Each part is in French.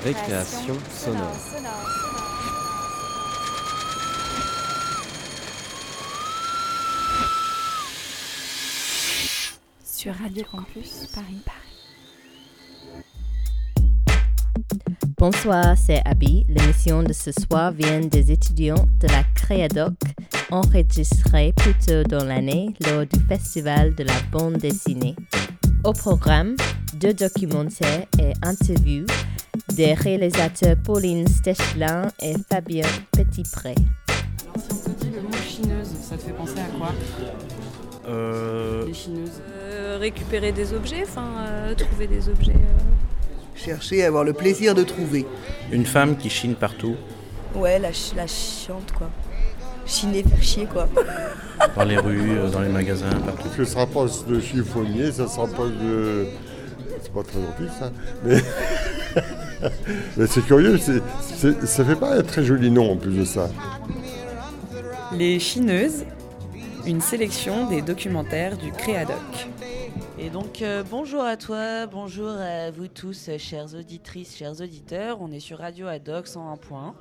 Récréation sonore. Sur Radio Campus Paris. Bonsoir, c'est Abby. L'émission de ce soir vient des étudiants de la Créadoc, enregistrée plus tôt dans l'année lors du Festival de la bande dessinée. Au programme, deux documentaires et interviews des réalisateurs Pauline Stechelin et Fabien Petitpré. Alors, si on te dit le mot chineuse, ça te fait penser à quoi Euh, Les chineuses. Euh, récupérer des objets, enfin euh, trouver des objets. euh. Chercher à avoir le plaisir de trouver. une femme qui chine partout, Ouais, la, ch- la chiante, quoi. Chiner, faire chier, quoi. dans les rues, euh, dans les magasins, partout. que ça passe de chiffonnier, ça sera pas de. C'est pas très gentil ça. Mais, Mais c'est curieux, c'est, c'est- ça fait pas un très joli nom en plus de ça. Les chineuses, une sélection des documentaires du Créadoc. Et donc euh, bonjour à toi, bonjour à vous tous, chères auditrices, chers auditeurs. On est sur Radio Adoc 101 point.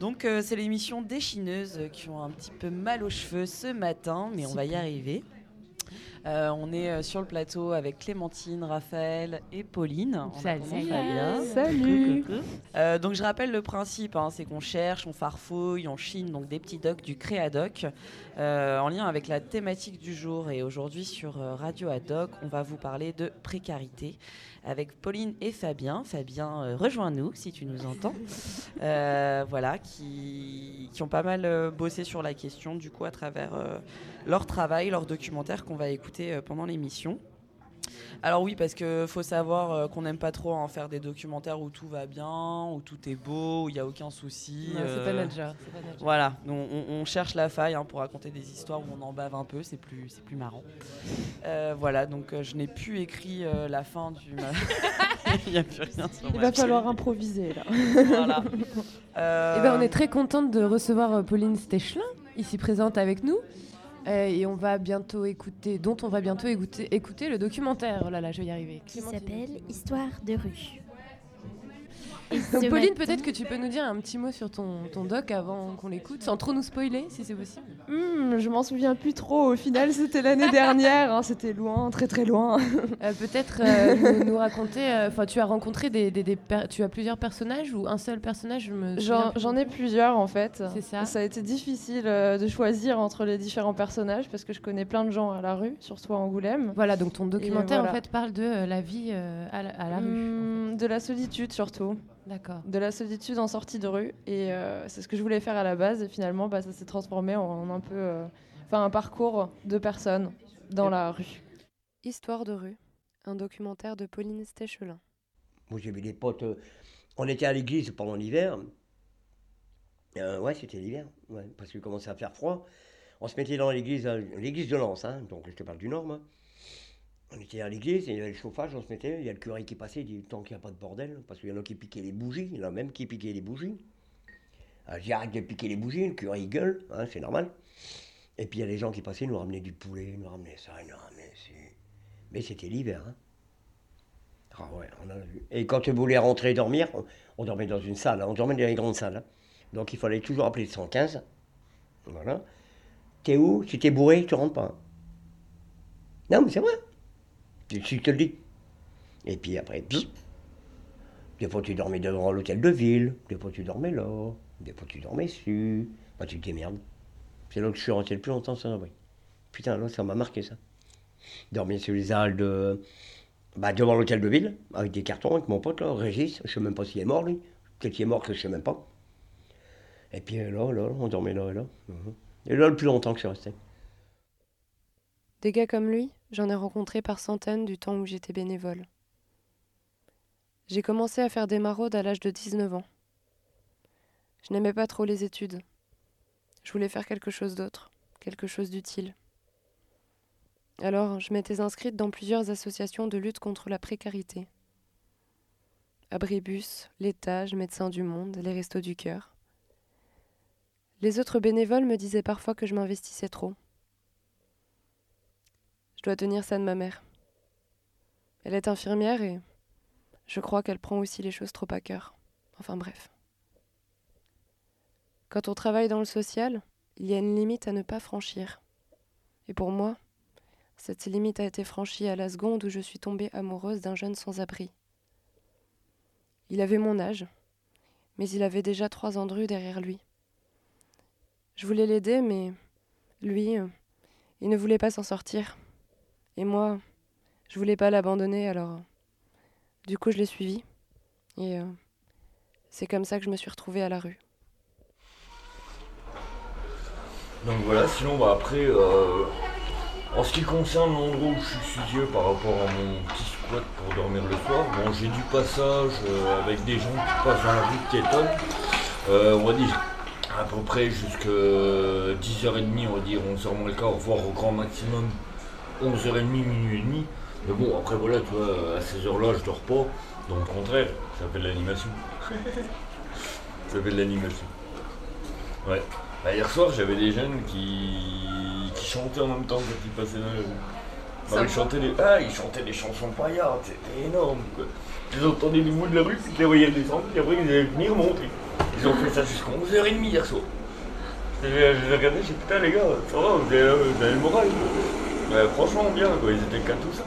Donc euh, c'est l'émission des chineuses qui ont un petit peu mal aux cheveux ce matin, mais on va y arriver. Euh, on est euh, sur le plateau avec Clémentine, Raphaël et Pauline. Salut. Fabien. Salut. Coucou, coucou. Euh, donc je rappelle le principe, hein, c'est qu'on cherche, on farfouille, on chine donc des petits docs du Créadoc euh, en lien avec la thématique du jour. Et aujourd'hui sur Radio Adoc, on va vous parler de précarité avec Pauline et Fabien. Fabien, euh, rejoins-nous si tu nous entends. Euh, voilà, qui, qui ont pas mal euh, bossé sur la question du coup à travers leur travail, leur documentaire qu'on va écouter pendant l'émission. Alors oui, parce que faut savoir euh, qu'on n'aime pas trop en faire des documentaires où tout va bien, où tout est beau, où il n'y a aucun souci. Non, c'est pas euh, c'est pas notre genre. voilà, donc on, on cherche la faille hein, pour raconter des histoires où on en bave un peu, c'est plus, c'est plus marrant. Euh, voilà, donc euh, je n'ai plus écrit euh, la fin du. Il n'y a plus rien sur Il va falloir improviser là. Voilà. Eh ben, on est très contente de recevoir Pauline Stechelin, ici présente avec nous. Euh, et on va bientôt écouter, dont on va bientôt écouter, écouter le documentaire. Oh là là, je vais y arriver. Qui s'appelle Histoire de rue. Donc, Pauline, peut-être que tu peux nous dire un petit mot sur ton, ton doc avant qu'on l'écoute, sans trop nous spoiler, si c'est possible. Hmm, je m'en souviens plus trop. Au final, c'était l'année dernière. hein, c'était loin, très très loin. Euh, peut-être euh, nous, nous raconter. euh, Enfin, tu as rencontré des, des- des per- tu as plusieurs personnages ou un seul personnage J'en ai plusieurs en fait. C'est ça. Ça a été difficile de choisir entre les différents personnages parce que je connais plein de gens à la rue, surtout à Angoulême. Voilà, donc ton documentaire voilà. en fait parle de la vie à, la, à la rue. Hmm, de la solitude surtout. D'accord. De la solitude en sortie de rue. Et euh, c'est ce que je voulais faire à la base. Et finalement, bah, ça s'est transformé en un peu. euh, Enfin, un parcours de personnes dans la rue. Histoire de rue, un documentaire de Pauline Stechelin. Moi, j'avais des potes. euh, on était à l'église pendant l'hiver. Euh, ouais, c'était l'hiver. Ouais, parce qu'il commençait à faire froid. On se mettait dans l'église, l'église de Lens, hein, donc je te parle du Nord, moi. On était à l'église, et il y avait le chauffage, on se mettait, il y a le curé qui passait, il dit tant qu'il n'y a pas de bordel, parce qu'il y en a qui piquaient les bougies, il y en a même qui piquaient les bougies. Alors, j'ai arrête de piquer les bougies, le curé il gueule, hein, c'est normal. Et puis il y a les gens qui passaient, ils nous ramenaient du poulet, ils nous ramenaient ça, ils nous ramenaient. Mais c'était l'hiver, hein. Ah ouais, on a vu. Et quand on voulait rentrer dormir, on, dormait dans une salle, hein, on dormait dans les grandes salles. hein. Donc il fallait toujours appeler le 115. Voilà. T'es où? Si t'es bourré, tu rentres pas. Non, mais c'est vrai. Si je te le dis. Et puis après, pss. des fois tu dormais devant l'hôtel de ville, des fois tu dormais là, des fois tu dormais dessus. Bah tu te démerdes. C'est là que je suis resté le plus longtemps sans abri. Putain, là, ça m'a marqué ça. Dormir sur les halles de. Bah, devant l'hôtel de ville, avec des cartons, avec mon pote, là, Régis. Je sais même pas s'il est mort, lui. Peut-être qu'il est mort que je sais même pas. Et puis euh, là, là, on dormait là et là. Mhm. Et là, le plus longtemps que je suis resté. Des gars comme lui, j'en ai rencontré par centaines du temps où j'étais bénévole. J'ai commencé à faire des maraudes à l'âge de 19 ans. Je n'aimais pas trop les études. Je voulais faire quelque chose d'autre, quelque chose d'utile. Alors, je m'étais inscrite dans plusieurs associations de lutte contre la précarité. Abribus, l'Étage, Médecins du Monde, les Restos du Cœur. Les autres bénévoles me disaient parfois que je m'investissais trop. Je dois tenir ça de ma mère. Elle est infirmière et je crois qu'elle prend aussi les choses trop à cœur. Enfin bref. Quand on travaille dans le social, il y a une limite à ne pas franchir. Et pour moi, cette limite a été franchie à la seconde où je suis tombée amoureuse d'un jeune sans-abri. Il avait mon âge, mais il avait déjà trois ans de rue derrière lui. Je voulais l'aider, mais lui, euh, il ne voulait pas s'en sortir. Et moi, je voulais pas l'abandonner, alors du coup je l'ai suivi. Et euh, c'est comme ça que je me suis retrouvée à la rue. Donc voilà, sinon bah, après, euh, en ce qui concerne l'endroit où je suis studieux par rapport à mon petit squat pour dormir le soir, bon j'ai du passage euh, avec des gens qui passent dans la rue piétonne, euh, on va dire à peu près jusqu'à 10h30 on va dire, on sort moins le quart, voire au grand maximum 11h30, minuit et demi. Mais bon après voilà tu vois, à ces heures là je dors pas, donc au contraire, ça s'appelle l'animation. ça s'appelle l'animation. Ouais. Bah, hier soir, j'avais des jeunes qui... qui chantaient en même temps quand ils passaient dans les rues. Bah, ils, chantaient des... Ah, ils chantaient des chansons paillardes, c'était énorme. Quoi. Ils entendaient du bout de la rue, puis ils les voyaient descendre, puis après ils allaient venir monter. Ils ont fait ça jusqu'à 11h30 hier soir. Je les regardé, j'ai dit putain les gars, ça va, vous avez, vous avez le moral. Franchement bien, quoi. ils étaient qu'à tout ça.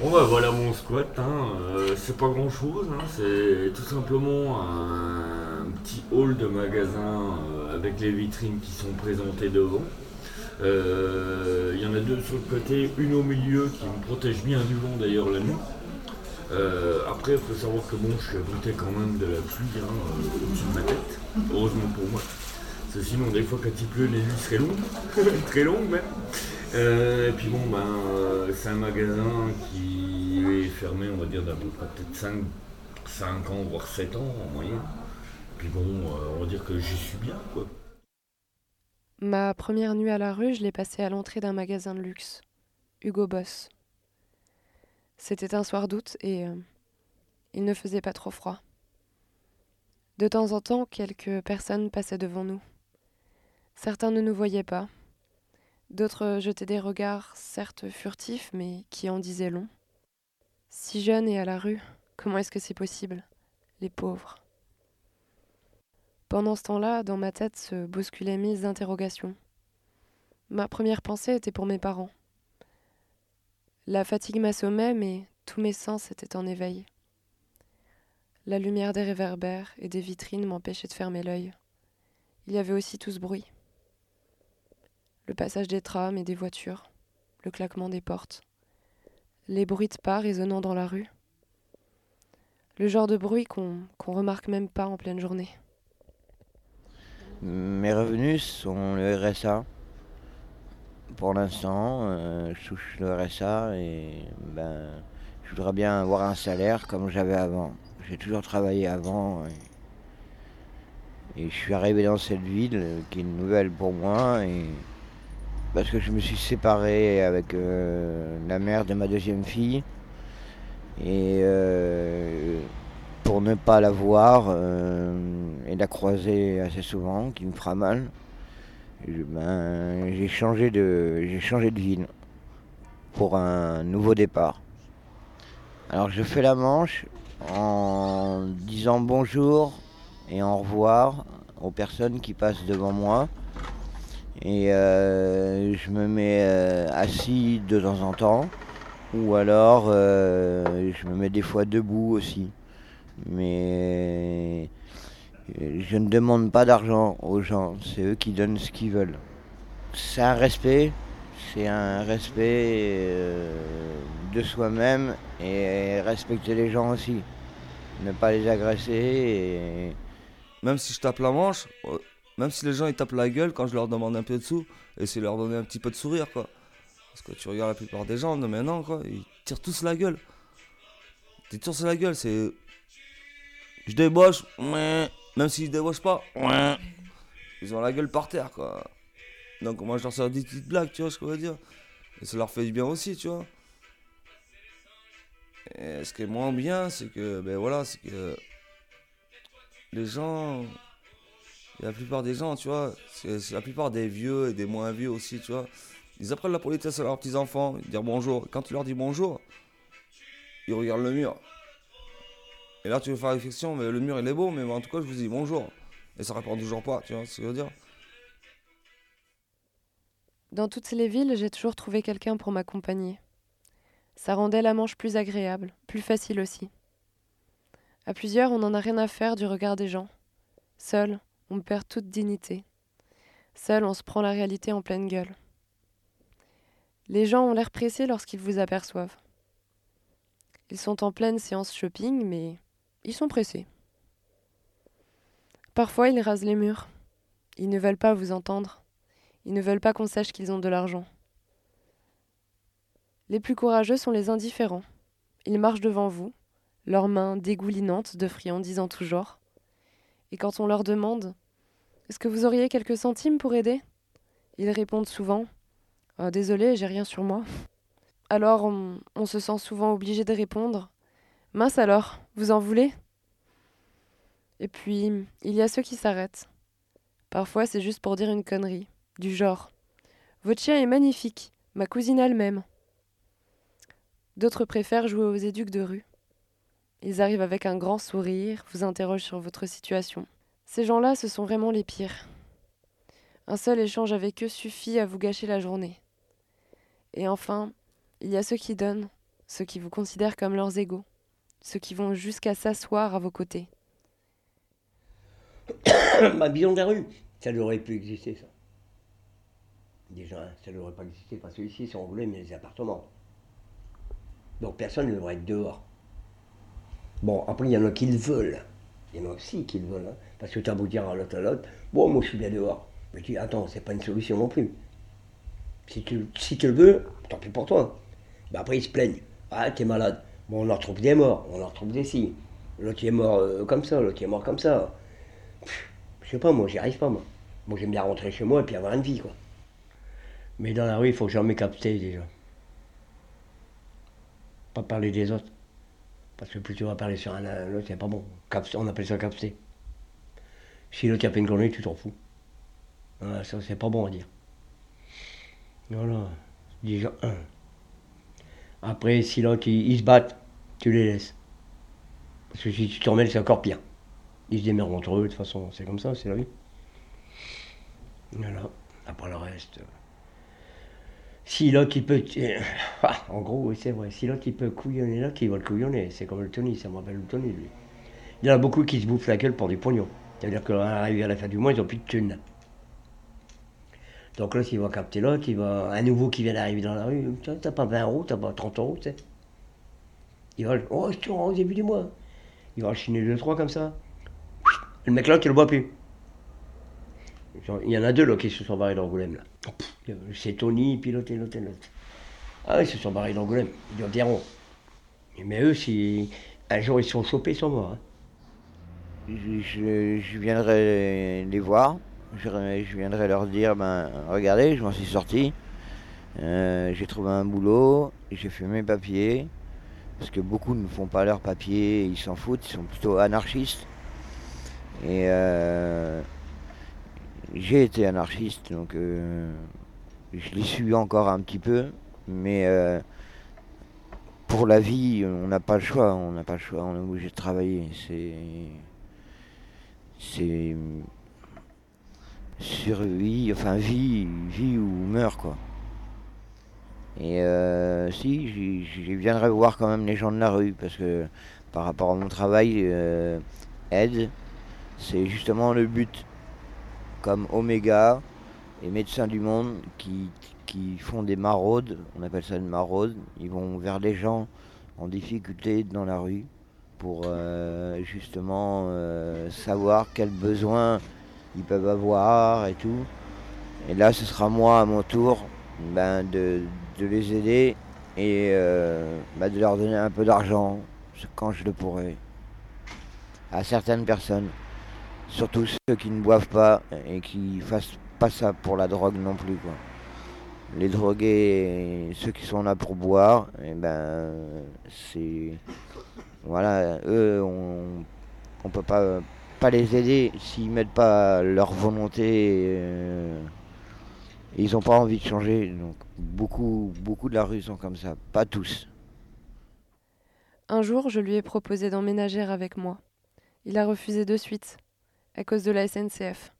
Bon bah voilà mon squat, hein. Euh, c'est pas grand chose, hein. c'est tout simplement un, petit hall de magasin euh, avec les vitrines qui sont présentées devant. Euh, Il y en a deux sur le côté, une au milieu qui me protège bien du vent d'ailleurs la nuit. après il faut savoir que bon je suis abrité quand même de la pluie hein, au-dessus de ma tête, heureusement pour moi. Sinon des fois quand il pleut les nuits seraient longues, très longues même. Euh, et puis bon, ben, euh, c'est un magasin qui est fermé, on va dire, d'à peu près peut-être 5, 5 ans, voire 7 ans en moyenne. Puis bon, euh, on va dire que j'y suis bien, quoi. Ma première nuit à la rue, je l'ai passée à l'entrée d'un magasin de luxe, Hugo Boss. C'était un soir d'août et il ne faisait pas trop froid. De temps en temps, quelques personnes passaient devant nous. Certains ne nous voyaient pas, D'autres jetaient des regards, certes furtifs, mais qui en disaient long. Si jeune et à la rue, comment est-ce que c'est possible Les pauvres? Pendant ce temps-là, dans ma tête se bousculaient mille interrogations. Ma première pensée était pour mes parents. La fatigue m'assommait, mais tous mes sens étaient en éveil. La lumière des réverbères et des vitrines m'empêchait de fermer l'œil. Il y avait aussi tout ce bruit le passage des trams et des voitures, le claquement des portes, les bruits de pas résonnant dans la rue. Le genre de bruit qu'on qu remarque même pas en pleine journée. Mes revenus sont le RSA. Pour l'instant, euh, je touche le RSA et ben, je voudrais bien avoir un salaire comme j'avais avant. J'ai toujours travaillé avant et, et, je suis arrivé dans cette ville qui est nouvelle pour moi et parce que je me suis séparé avec euh, la mère de ma deuxième fille. Et euh, pour ne pas la voir euh, et la croiser assez souvent, qui me fera mal, ben, j'ai changé changé de ville pour un nouveau départ. Alors je fais la manche en disant bonjour et au revoir aux personnes qui passent devant moi. Et euh, je me mets euh, assis de temps en temps. Ou alors euh, je me mets des fois debout aussi. Mais je ne demande pas d'argent aux gens, c'est eux qui donnent ce qu'ils veulent. C'est un respect, c'est un respect de soi-même et respecter les gens aussi. Ne pas les agresser. Et... Même si je tape la manche, même si les gens ils tapent la gueule quand je leur demande un peu de sous, et c'est leur donner un petit peu de sourire quoi. Parce que tu regardes la plupart des gens de maintenant quoi, ils tirent tous la gueule. Ils tirent la gueule, c'est. Je débauche, même s'ils débauchent pas, ils ont la gueule par terre quoi. Donc moi je leur sors des petites blagues, tu vois ce que je veux dire. Et ça leur fait du bien aussi, tu vois. Et ce qui est moins bien, c'est que, ben voilà, c'est que les gens, la plupart des gens, tu vois, c'est la plupart des vieux et des moins vieux aussi, tu vois. Ils apprennent la politesse à leurs petits-enfants, dire bonjour. Quand tu leur dis bonjour, ils regardent le mur. Et là, tu veux faire réflexion, mais le mur il est beau, mais en tout cas, je vous dis bonjour. Et ça répond toujours pas, tu vois ce que je veux dire? Dans toutes les villes, j'ai toujours trouvé quelqu'un pour m'accompagner. Ça rendait la manche plus agréable, plus facile aussi. À plusieurs, on n'en a rien à faire du regard des gens. Seul, on perd toute dignité. Seul, on se prend la réalité en pleine gueule. Les gens ont l'air pressés lorsqu'ils vous aperçoivent. Ils sont en pleine séance shopping, mais ils sont pressés. Parfois, ils rasent les murs. Ils ne veulent pas vous entendre. Ils ne veulent pas qu'on sache qu'ils ont de l'argent. Les plus courageux sont les indifférents. Ils marchent devant vous, leurs mains dégoulinantes de friandises en tout genre. Et quand on leur demande Est-ce que vous auriez quelques centimes pour aider? Ils répondent souvent oh, Désolé, j'ai rien sur moi. Alors on, on se sent souvent obligé de répondre Mince alors, vous en voulez? Et puis, il y a ceux qui s'arrêtent. Parfois, c'est juste pour dire une connerie, du genre Votre chien est magnifique, ma cousine elle-même. D'autres préfèrent jouer aux éduques de rue. Ils arrivent avec un grand sourire, vous interrogent sur votre situation. Ces gens-là, ce sont vraiment les pires. Un seul échange avec eux suffit à vous gâcher la journée. Et enfin, il y a ceux qui donnent, ceux qui vous considèrent comme leurs égaux, ceux qui vont jusqu'à s'asseoir à vos côtés. Ma vision de la rue, ça n'aurait pu exister, ça. Déjà, ça n'aurait pas existé parce qu'ici, si on voulait, mais les appartements. Donc personne ne devrait être dehors. Bon, après, il y en a qui le veulent. Il y en a aussi qui le veulent. hein. Parce que tu as beau dire à l'autre à l'autre, bon, moi je suis bien dehors. Mais tu dis, attends, c'est pas une solution non plus. Si tu, le veux, tant pis pour toi. Ben après, ils se plaignent. Ah, t'es malade. Bon, on en retrouve des morts, on en retrouve des si. L'autre il est mort euh, comme ça, l'autre est mort comme ça. Je sais pas, moi, j'y arrive pas, moi. Moi, j'aime bien rentrer chez moi et puis avoir une vie, quoi. Mais dans la rue, il faut jamais capter déjà. Pas parler des autres. Parce que plus tu vas parler sur un autre, c'est pas bon. On appelle ça capter. Si l'autre a fait une connerie, tu t'en fous. Ça, c'est pas bon à dire. Voilà, déjà. Après, si l'autre, ils, se battent, tu les laisses. Parce que si tu t'en mêles, c'est encore pire. Ils se démerdent entre eux, de toute façon, c'est comme ça, c'est la vie. Voilà, après le reste. Euh, Si l'autre il peut. Ah, en gros, oui, c'est vrai. Si l'autre il peut couillonner l'autre, il va le couillonner. C'est comme le Tony, ça me rappelle le Tony, lui. Il y en a beaucoup qui se bouffent la gueule pour du pognon. C'est-à-dire qu'arrivé à la fin du mois, ils n'ont plus de thunes. Donc l'autre, il va capter l'autre, il va. Un nouveau qui vient d'arriver dans la rue, t'as pas 20 euros, t'as pas 30 euros, tu sais. Il va. Oh, je te rends au début du mois. Il va chiner deux, trois comme ça. Le mec là, tu le vois plus. Il y en a deux là qui se sont barrés d'Angoulême là. Pff, C'est Tony, puis l'autre et l'autre et l'autre. Ah ils se sont barrés d'Angoulême. Ils doivent dire oh. Mais eux, si un jour ils sont chopés, ils sont morts. hein. Je, je- je viendrai les voir, je, je viendrai leur dire, ben regardez, je m'en suis sorti, Euh, j'ai trouvé un boulot, j'ai fait mes papiers, parce que beaucoup ne font pas leurs papiers, ils s'en foutent, ils sont plutôt anarchistes. Et euh, j'ai été anarchiste, donc euh, je les suis encore un petit peu, mais euh, pour la vie, on n'a pas le choix, on n'a pas le choix, on est obligé de travailler. C'est. C'est. Survie, enfin vie, vie ou meurt quoi. Et euh, si, j'y viendrai voir quand même les gens de la rue, parce que par rapport à mon travail, aide, c'est justement le but. Comme Omega et Médecins du Monde qui, font des maraudes, on appelle ça une maraude, ils vont vers les gens en difficulté dans la rue pour euh, justement euh, savoir quels besoins ils peuvent avoir et tout. Et là, ce sera moi à mon tour ben, de, de les aider et euh, ben, de leur donner un peu d'argent quand je le pourrai à certaines personnes. Surtout ceux qui ne boivent pas et qui fassent pas ça pour la drogue non plus. Quoi. Les drogués, ceux qui sont là pour boire, et ben c'est. Voilà, eux, on, on peut pas, pas les aider s'ils mettent pas leur volonté. euh, ils n'ont pas envie de changer. Donc beaucoup, beaucoup de la rue sont comme ça. Pas tous. Un jour, je lui ai proposé d'emménager avec moi. Il a refusé de suite, à cause de la SNCF.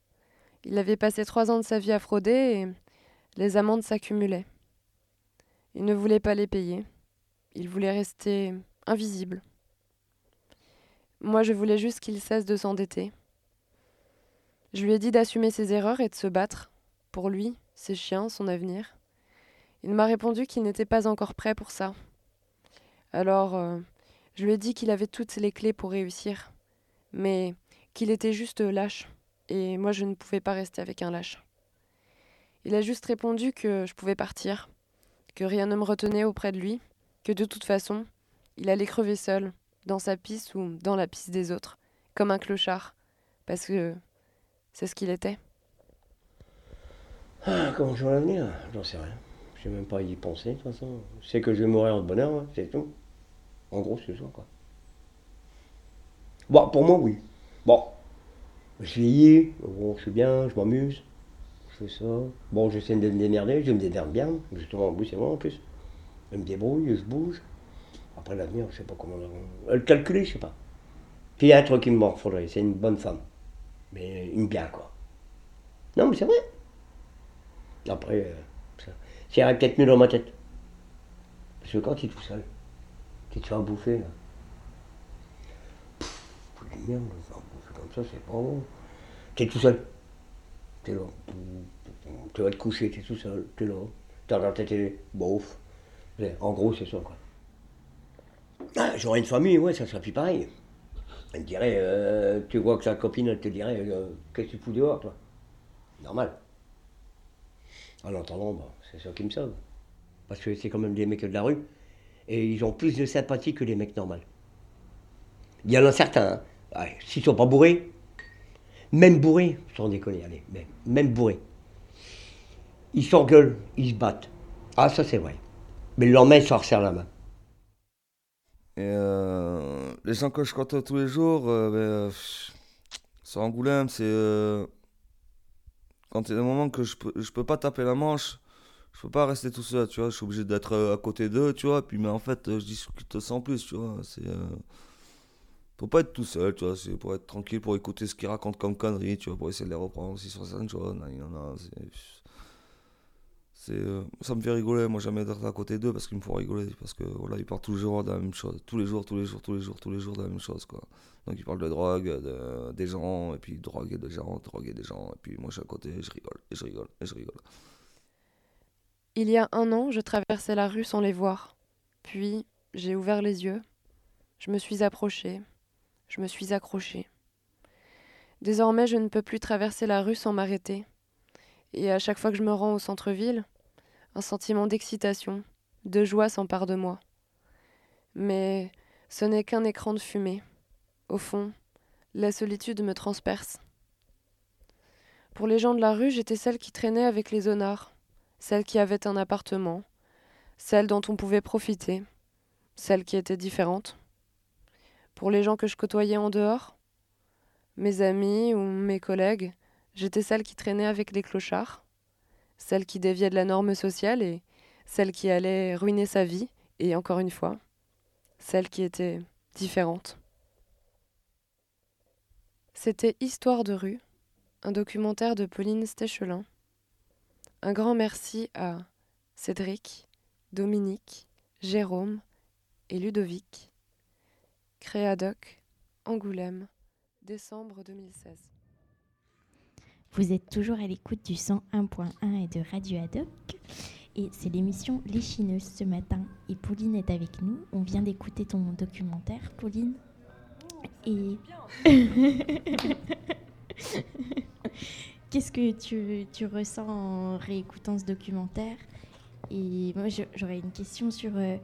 Il avait passé trois ans de sa vie à frauder et les amendes s'accumulaient. Il ne voulait pas les payer. Il voulait rester invisible. Moi, je voulais juste qu'il cesse de s'endetter. Je lui ai dit d'assumer ses erreurs et de se battre, pour lui, ses chiens, son avenir. Il m'a répondu qu'il n'était pas encore prêt pour ça. Alors, euh, je lui ai dit qu'il avait toutes les clés pour réussir, mais qu'il était juste lâche, et moi je ne pouvais pas rester avec un lâche. Il a juste répondu que je pouvais partir, que rien ne me retenait auprès de lui, que de toute façon, il allait crever seul, dans sa piste ou dans la piste des autres, comme un clochard, parce que c'est ce qu'il était. Ah, comment je vois l'avenir? J'en sais rien. Je même pas y penser, de toute façon. Je sais que je vais mourir de bonheur, hein, c'est tout. En gros, c'est ça, quoi. Bon, pour moi, oui. Bon, je vieillis, bon, je suis bien, je m'amuse, je fais ça. Bon, j'essaie de me démerder, je me démerde bien, justement, oui, c'est moi en plus. Je me débrouille, je bouge. Après l'avenir, je sais pas comment le calculer, je sais pas. Puis il y a un truc qui me manque, faudrait, c'est une bonne femme. Mais une bien, quoi. Non, mais c'est vrai. Après, euh, ça, ça irait peut-être mieux dans ma tête. Parce que quand tu es tout seul, tu te fais en bouffer, là. Pff, merde, se faire bouffer comme c'est pas bon. Tu es tout seul. Tu es là. Tu vas te coucher, tu es tout seul. Tu es là. Tu regardes ta télé. Bof. En gros, c'est ça, quoi. Ah, J'aurais une famille, ouais, ça serait plus pareil. Elle dirait, euh, tu vois que sa copine, elle te dirait, euh, qu'est-ce que tu fous dehors, toi? Normal. En entendant, bah, c'est ça qui me sauve. Parce que c'est quand même des mecs de la rue. Et ils ont plus de sympathie que les mecs normaux. Il y en a certains, hein. S'ils sont pas bourrés, même bourrés, sans déconner, allez, même, même ils s'engueulent, ils se battent. Ah, ça c'est vrai. Mais le lendemain, ils se resserrent la main. Et euh, les gens que je côtoie tous les jours, euh, ben, sur Angoulême, c'est. euh, quand il y a des moments que je peux, je peux pas taper la manche, je peux pas rester tout seul, tu vois. Je suis obligé d'être euh, à côté d'eux, tu vois. Puis, mais en fait, je discute sans plus, tu vois. C'est. Faut pas être tout seul, tu vois. C'est pour être tranquille, pour écouter ce qu'ils racontent comme conneries, tu vois. Pour essayer de les reprendre aussi sur scène, tu vois. nan, nan, nan, c'est- euh, ça me fait rigoler, moi jamais d'être à côté d'eux parce qu'ils me font rigoler. Parce que voilà, ils parlent toujours de la même chose. Tous les jours, tous les jours, tous les jours, tous les jours de la même chose, quoi. Donc ils parlent de drogue, de, des gens, et puis drogue et des gens, drogue et des gens. Et puis moi je suis à côté, je rigole, et je rigole, et je rigole. Il y a un an, je traversais la rue sans les voir. Puis, j'ai ouvert les yeux. Je me suis approchée. Je me suis accrochée. Désormais, je ne peux plus traverser la rue sans m'arrêter. Et à chaque fois que je me rends au centre-ville, un sentiment d'excitation, de joie s'empare de moi. Mais ce n'est qu'un écran de fumée. Au fond, la solitude me transperce. Pour les gens de la rue, j'étais celle qui traînait avec les honnards, celle qui avait un appartement, celle dont on pouvait profiter, celle qui était différente. Pour les gens que je côtoyais en dehors, mes amis ou mes collègues, j'étais celle qui traînait avec les clochards, celle qui déviait de la norme sociale et celle qui allait ruiner sa vie, et encore une fois, celle qui était différente. C'était Histoire de rue, un documentaire de Pauline Stéchelin. Un grand merci à Cédric, Dominique, Jérôme et Ludovic. Créadoc, Angoulême, décembre 2016. Vous êtes toujours à l'écoute du 101.1 et de Radio Adoc. Et c'est l'émission Les Chineuses ce matin. Et Pauline est avec nous. On vient d'écouter ton documentaire, Pauline. Et. Qu'est-ce que tu, tu ressens en réécoutant ce documentaire? Et moi, j'aurais une question sur, euh,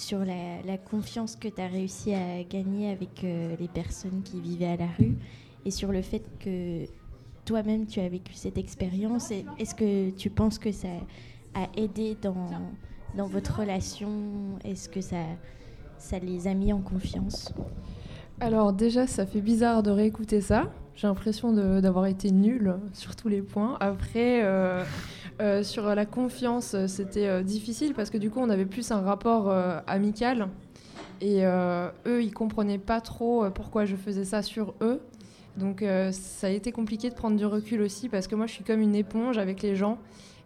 sur la, confiance que tu as réussi à gagner avec euh, les personnes qui vivaient à la rue et sur le fait que toi-même tu as vécu cette expérience. Est-ce que tu penses que ça a aidé dans, dans votre relation? Est-ce que ça, ça les a mis en confiance? Alors déjà, ça fait bizarre de réécouter ça. J'ai l'impression d'avoir été nulle sur tous les points. Après, euh, euh, sur la confiance, euh, c'était euh, difficile parce que du coup, on avait plus un rapport amical. Et eux, ils comprenaient pas trop pourquoi je faisais ça sur eux. Donc ça a été compliqué de prendre du recul aussi parce que moi je suis comme une éponge avec les gens.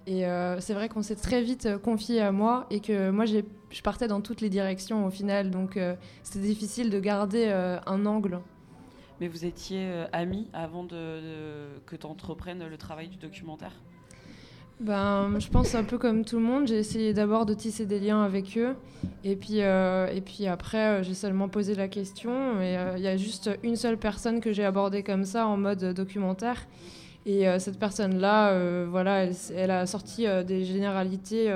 Et c'est vrai qu'on s'est très vite confié à moi et que moi je partais dans toutes les directions au final. Donc c'était difficile de garder un angle. Mais vous étiez amis avant que tu entreprennes le travail du documentaire? Ben, je pense un peu comme tout le monde, j'ai essayé d'abord de tisser des liens avec eux, et puis, euh, et puis après, euh, j'ai seulement posé la question, et euh, il y a juste une seule personne que j'ai abordée comme ça, en mode documentaire, et cette personne-là, voilà, elle, a sorti des généralités,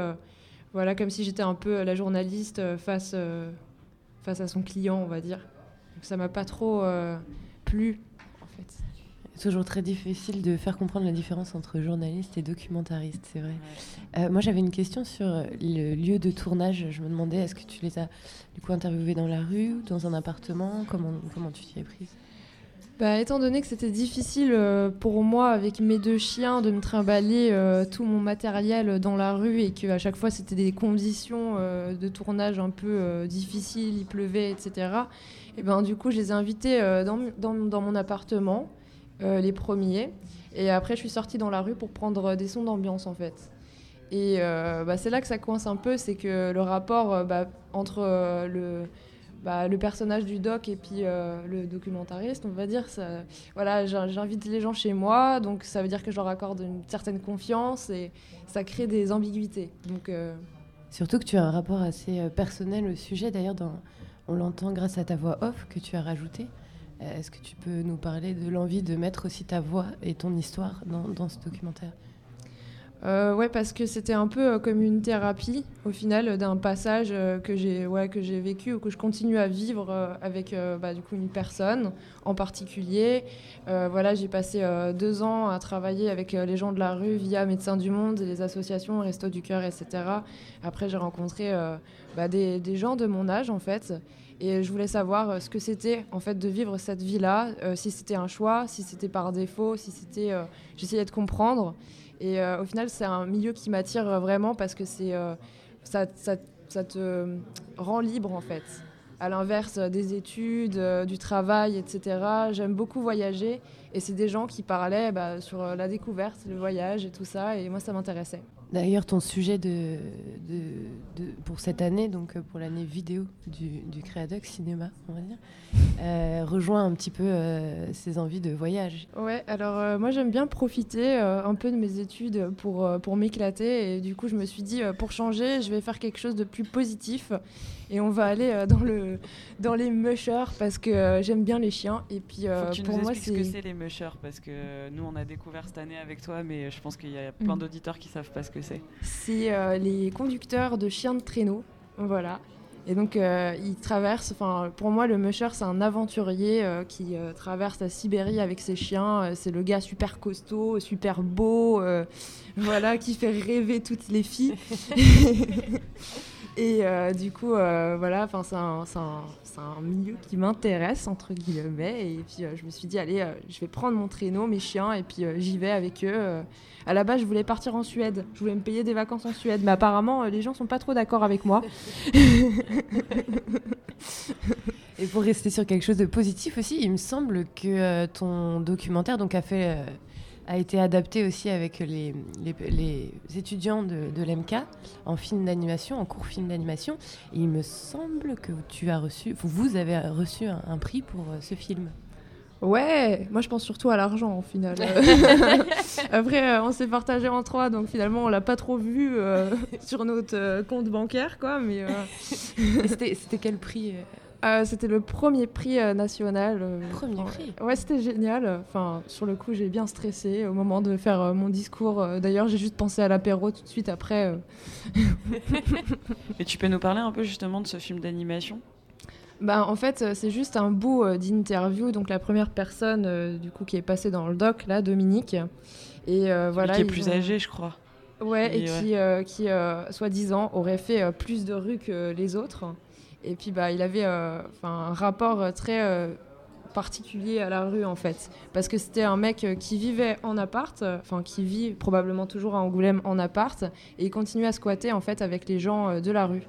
voilà, comme si j'étais un peu la journaliste face, face à son client, on va dire. Donc ça m'a pas trop plu. C'est toujours très difficile de faire comprendre la différence entre journaliste et documentariste, c'est vrai. Euh, moi, j'avais une question sur euh, le lieu de tournage. Je me demandais, est-ce que tu les as du coup interviewés dans la rue ou dans un appartement? Comment, comment tu t'y es prise? Bah, étant donné que c'était difficile euh, pour moi avec mes deux chiens de me trimballer euh, tout mon matériel dans la rue et qu'à chaque fois c'était des conditions euh, de tournage un peu euh, difficiles, il pleuvait, etc. Et ben du coup je les ai invités euh, dans, dans- dans mon appartement, euh, les premiers, et après je suis sortie dans la rue pour prendre des sons d'ambiance en fait. Et euh, bah, c'est là que ça coince un peu, c'est que le rapport euh, bah, entre euh, le, bah, le personnage du doc et puis euh, le documentariste, on va dire, ça, voilà, j'in- j'invite les gens chez moi, donc ça veut dire que je leur accorde une certaine confiance et ça crée des ambiguïtés. Donc, euh, Surtout que tu as un rapport assez euh, personnel au sujet. D'ailleurs, on l'entend grâce à ta voix off que tu as rajoutée. Euh, Est-ce que tu peux nous parler de l'envie de mettre aussi ta voix et ton histoire dans, dans ce documentaire? Euh, ouais, parce que c'était un peu euh, comme une thérapie, au final, euh, d'un passage euh, que j'ai ouais, vécu ou que je continue à vivre avec bah, du coup, une personne en particulier. Voilà, j'ai passé deux ans à travailler avec les gens de la rue via Médecins du Monde, les associations, Resto du Cœur, etc. Après, j'ai rencontré bah, des, gens de mon âge, en fait. Et je voulais savoir ce que c'était en fait de vivre cette vie-là, si c'était un choix, si c'était par défaut, si c'était. J'essayais de comprendre. Et euh, au final, c'est un milieu qui m'attire euh, vraiment parce que c'est euh, ça, te rend libre en fait. À l'inverse des études, du travail, etc. J'aime beaucoup voyager et c'est des gens qui parlaient bah, sur la découverte, le voyage et tout ça. Et moi, ça m'intéressait. D'ailleurs, ton sujet pour cette année, donc euh, pour l'année vidéo du, du Créadoc Cinéma, on va dire, euh, rejoint un petit peu euh, ces envies de voyage. Ouais, alors moi j'aime bien profiter un peu de mes études pour, pour m'éclater et du coup je me suis dit pour changer je vais faire quelque chose de plus positif et on va aller euh, dans, le, dans les mushers parce que euh, j'aime bien les chiens et puis euh, Faut que tu pour nous moi expliques ce que c'est c'est les mushers parce que nous on a découvert cette année avec toi mais je pense qu'il y a plein Mm. d'auditeurs qui savent pas ce que c'est. c'est euh, les conducteurs de chiens de traîneau, voilà. Et donc euh, ils traversent, enfin pour moi le musher c'est un aventurier euh, qui euh, traverse la Sibérie avec ses chiens. Euh, c'est le gars super costaud, super beau, euh, voilà, qui fait rêver toutes les filles. Et euh, du coup, euh, voilà, c'est un, milieu qui m'intéresse, entre guillemets. Et puis, euh, je me suis dit, allez, je vais prendre mon traîneau, mes chiens, et puis j'y vais avec eux. À la base, je voulais partir en Suède. Je voulais me payer des vacances en Suède. Mais apparemment, les gens sont pas trop d'accord avec moi. Et pour rester sur quelque chose de positif aussi, il me semble que ton documentaire donc, a, fait, a été adapté aussi avec les, les, les étudiants de, de l'MK en film d'animation, en cours film d'animation. Il me semble que tu as reçu, vous, avez reçu un, un prix pour euh, ce film. Ouais, moi je pense surtout à l'argent au final. Après, euh, on s'est partagé en trois, donc finalement on l'a pas trop vu euh, sur notre compte bancaire, quoi. Mais euh, c'était quel prix euh C'était le premier prix euh, national. euh, Premier prix Ouais, c'était génial. Enfin, sur le coup, j'ai bien stressé au moment de faire euh, mon discours. D'ailleurs, j'ai juste pensé à l'apéro tout de suite après. euh. Et tu peux nous parler un peu justement de ce film d'animation? Bah, en fait, c'est juste un bout d'interview. Donc, la première personne euh, du coup qui est passée dans le doc, là, Dominique. Et euh, voilà. qui est plus ont- âgé, je crois. Ouais, et Et ouais. qui, euh, qui euh, soi-disant, aurait fait euh, plus de rues que les autres. Et puis, bah, il avait euh, un rapport euh, très euh, particulier à la rue, en fait. Parce que c'était un mec qui vivait en appart, enfin, qui vit probablement toujours à Angoulême en appart, et il continue à squatter, en fait, avec les gens de la rue.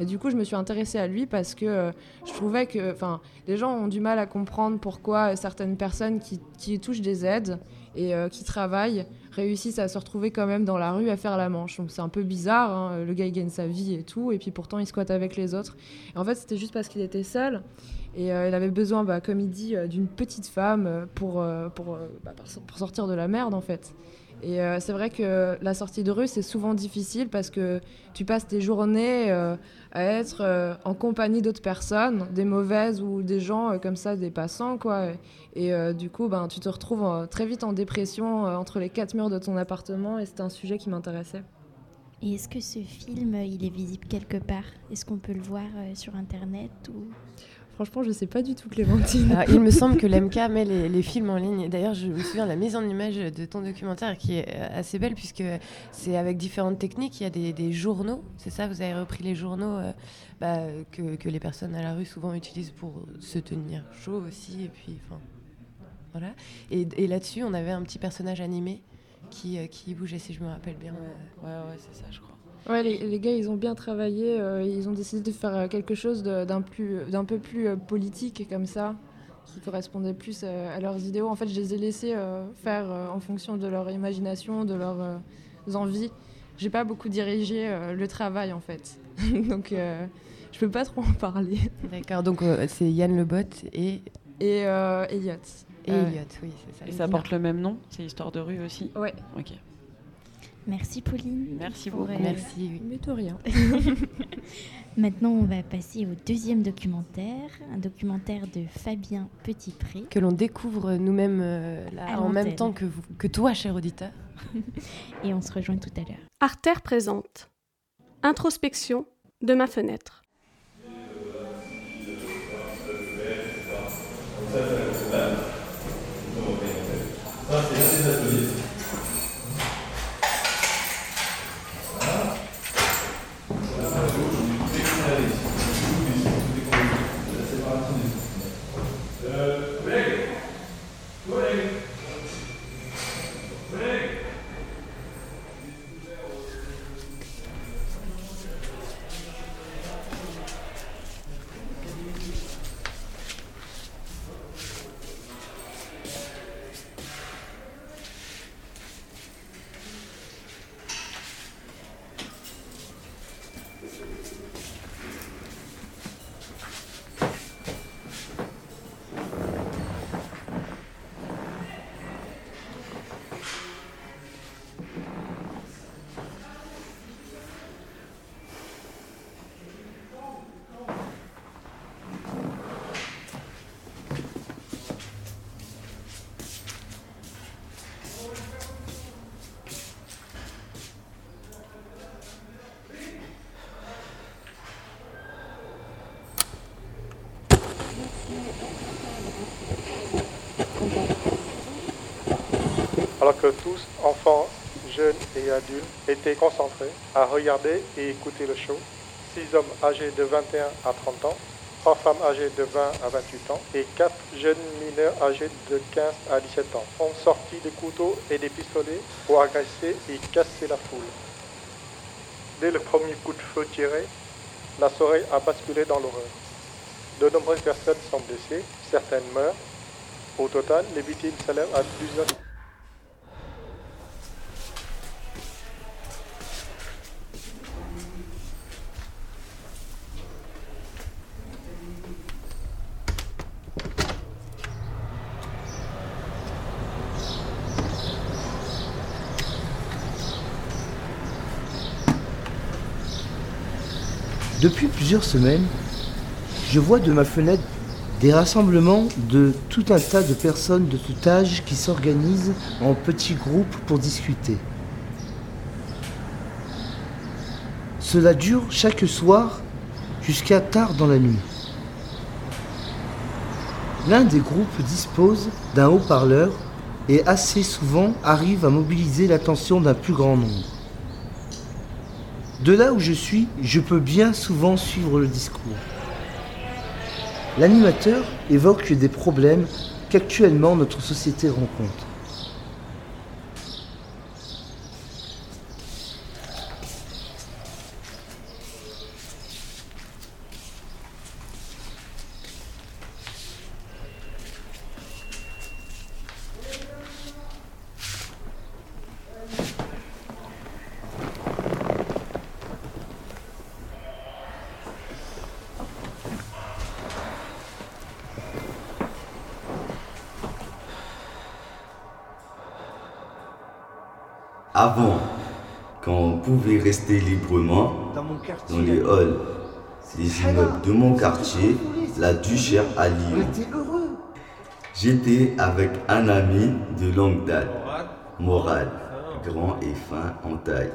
Et du coup, je me suis intéressée à lui parce que je trouvais que les gens ont du mal à comprendre pourquoi certaines personnes qui touchent des aides et euh, qui travaillent réussissent à se retrouver quand même dans la rue à faire la manche. Donc c'est un peu bizarre, hein, le gars il gagne sa vie et tout, et puis pourtant il squatte avec les autres. En fait c'était juste parce qu'il était seul, et euh, il avait besoin, bah, comme il dit, euh, d'une petite femme pour, bah, pour sortir de la merde en fait. Et euh, c'est vrai que la sortie de rue, c'est souvent difficile parce que tu passes tes journées euh, à être euh, en compagnie d'autres personnes, des mauvaises ou des gens comme ça, des passants, quoi. Et du coup, ben, tu te retrouves très vite en dépression entre les quatre murs de ton appartement et c'était un sujet qui m'intéressait. Et est-ce que ce film, il est visible quelque part? Est-ce qu'on peut le voir sur Internet ou... Franchement, je sais pas du tout, Clémentine. Alors, il me semble que l'MK met les, les films en ligne. D'ailleurs, je me souviens de la mise en image de ton documentaire qui est euh, assez belle puisque c'est avec différentes techniques. Il y a des, des journaux, c'est ça? Vous avez repris les journaux euh, bah, que, que les personnes à la rue souvent utilisent pour se tenir chaud aussi. Et puis, enfin, voilà. Et, et là-dessus, on avait un petit personnage animé qui, euh, qui bougeait, si je me rappelle bien. Ouais, ouais, c'est ça, je crois. Ouais, les, les gars, ils ont bien travaillé. euh, ils ont décidé de faire euh, quelque chose d'un plus, d'un peu plus euh, politique comme ça, qui correspondait plus à leurs idéaux. En fait, je les ai laissés euh, faire euh, en fonction de leur imagination, de leurs euh, envies. J'ai pas beaucoup dirigé euh, le travail en fait, donc euh, je peux pas trop en parler. D'accord, donc euh, c'est Yann Lebot et. Et euh, Elliot. Et Euh, Elliot, oui, c'est ça. Et ça porte le même nom C'est Histoire de rue aussi? Ouais. Ok. Merci Pauline. Merci pour, beaucoup. euh, Merci, oui. Mais rien. Maintenant, on va passer au deuxième documentaire, un documentaire de Fabien Petitpré. Que l'on découvre nous-mêmes euh, en même temps que, vous, que toi, cher auditeur. Et on se rejoint tout à l'heure. Artère présente. Introspection de ma fenêtre. Que tous, enfants, jeunes et adultes, étaient concentrés à regarder et écouter le show. Six hommes âgés de 21 à 30 ans, trois femmes âgées de 20 à 28 ans et quatre jeunes mineurs âgés de 15 à 17 ans ont sorti des couteaux et des pistolets pour agresser et casser la foule. Dès le premier coup de feu tiré, la soirée a basculé dans l'horreur. De nombreuses personnes sont blessées, certaines meurent. Au total, les victimes s'élèvent à plusieurs Depuis plusieurs semaines, je vois de ma fenêtre des rassemblements de tout un tas de personnes de tout âge qui s'organisent en petits groupes pour discuter. Cela dure chaque soir jusqu'à tard dans la nuit. L'un des groupes dispose d'un haut-parleur et assez souvent arrive à mobiliser l'attention d'un plus grand nombre. De là où je suis, je peux bien souvent suivre le discours. L'animateur évoque des problèmes qu'actuellement notre société rencontre. Avant, quand on librement dans les halls des immeubles de mon quartier, la Duchère à Lyon. J'étais avec un ami de longue date, Moral, grand et fin en taille.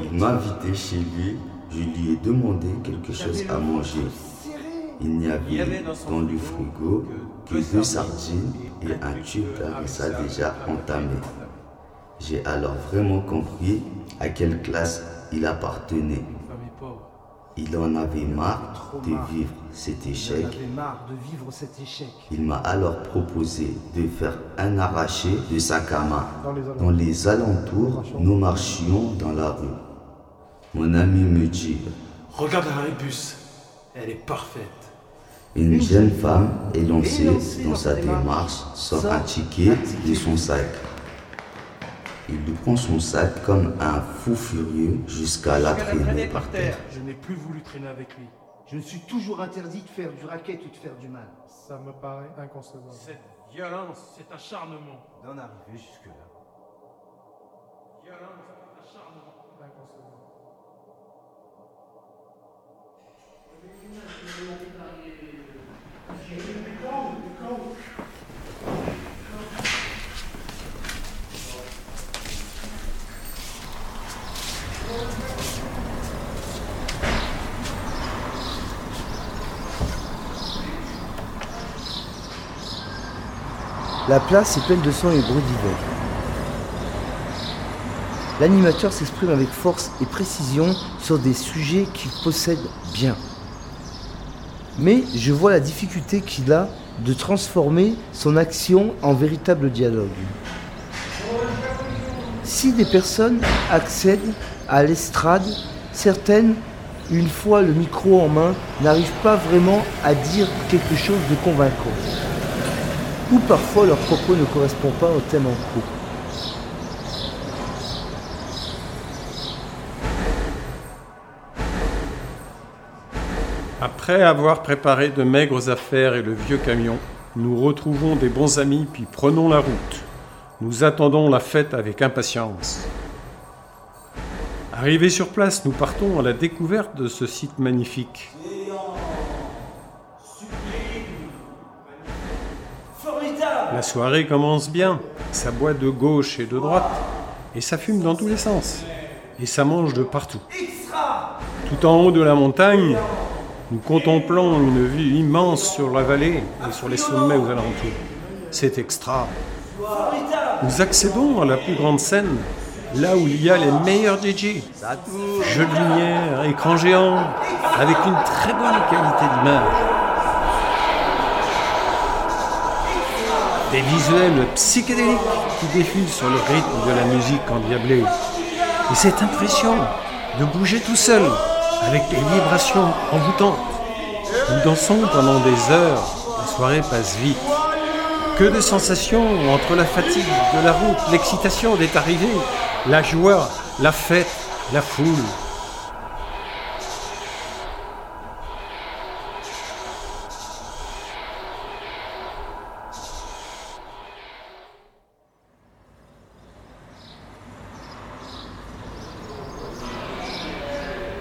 Il m'a invité chez lui, je lui ai demandé quelque chose à manger. Il n'y avait dans le frigo que deux sardines et un tube d'harissa déjà entamé. J'ai alors vraiment compris à quelle classe il appartenait? Il en avait marre de vivre cet échec. Il m'a alors proposé de faire un arraché de sac à main. Dans les alentours, nous marchions dans la rue. Mon ami me dit Regarde la rébus, elle est parfaite. Une jeune femme est lancée dans sa démarche sans un ticket de son sac. Il lui prend son sac comme un fou furieux jusqu'à la traîner par terre. Je n'ai plus voulu traîner avec lui. Je me suis toujours interdit de faire du racket ou de faire du mal. Ça me paraît inconcevable. Cette violence, cet acharnement. D'en arriver jusque-là. Violence, acharnement. Inconcevable. La place est pleine de sang et bruit divers. L'animateur s'exprime avec force et précision sur des sujets qu'il possède bien. Mais je vois la difficulté qu'il a de transformer son action en véritable dialogue. Si des personnes accèdent à l'estrade, certaines, une fois le micro en main, n'arrivent pas vraiment à dire quelque chose de convaincant. Ou parfois leur propos ne correspond pas au thème en cours. Après avoir préparé de maigres affaires et le vieux camion, nous retrouvons des bons amis puis prenons la route. Nous attendons la fête avec impatience. Arrivés sur place, nous partons à la découverte de ce site magnifique. La soirée commence bien, ça boit de gauche et de droite, et ça fume dans tous les sens, et ça mange de partout. Tout en haut de la montagne, nous contemplons une vue immense sur la vallée et sur les sommets aux alentours. C'est extra. Nous accédons à la plus grande scène, là où il y a les meilleurs DJ. Jeux de lumière, écran géant, avec une très bonne qualité d'image. Des visuels psychédéliques qui défilent sur le rythme de la musique endiablée. Et cette impression de bouger tout seul, avec les vibrations envoûtantes. Nous dansons pendant des heures, la soirée passe vite. Que de sensations entre la fatigue de la route, l'excitation d'être arrivé, la joie, la fête, la foule.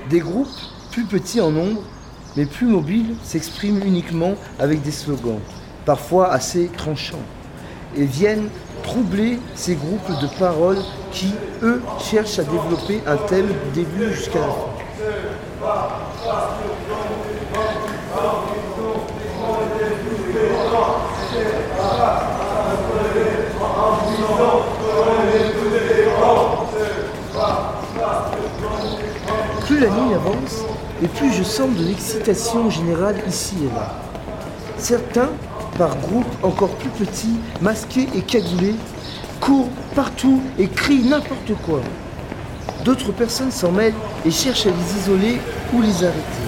Des groupes plus petits en nombre, mais plus mobiles, s'expriment uniquement avec des slogans, parfois assez tranchants, et viennent troubler ces groupes de paroles qui, eux, cherchent à développer un thème du début jusqu'à la fin. Plus la nuit avance, et plus je sens de l'excitation générale ici et là. Certains, par groupes encore plus petits, masqués et cagoulés, courent partout et crient n'importe quoi. D'autres personnes s'en mêlent et cherchent à les isoler ou les arrêter.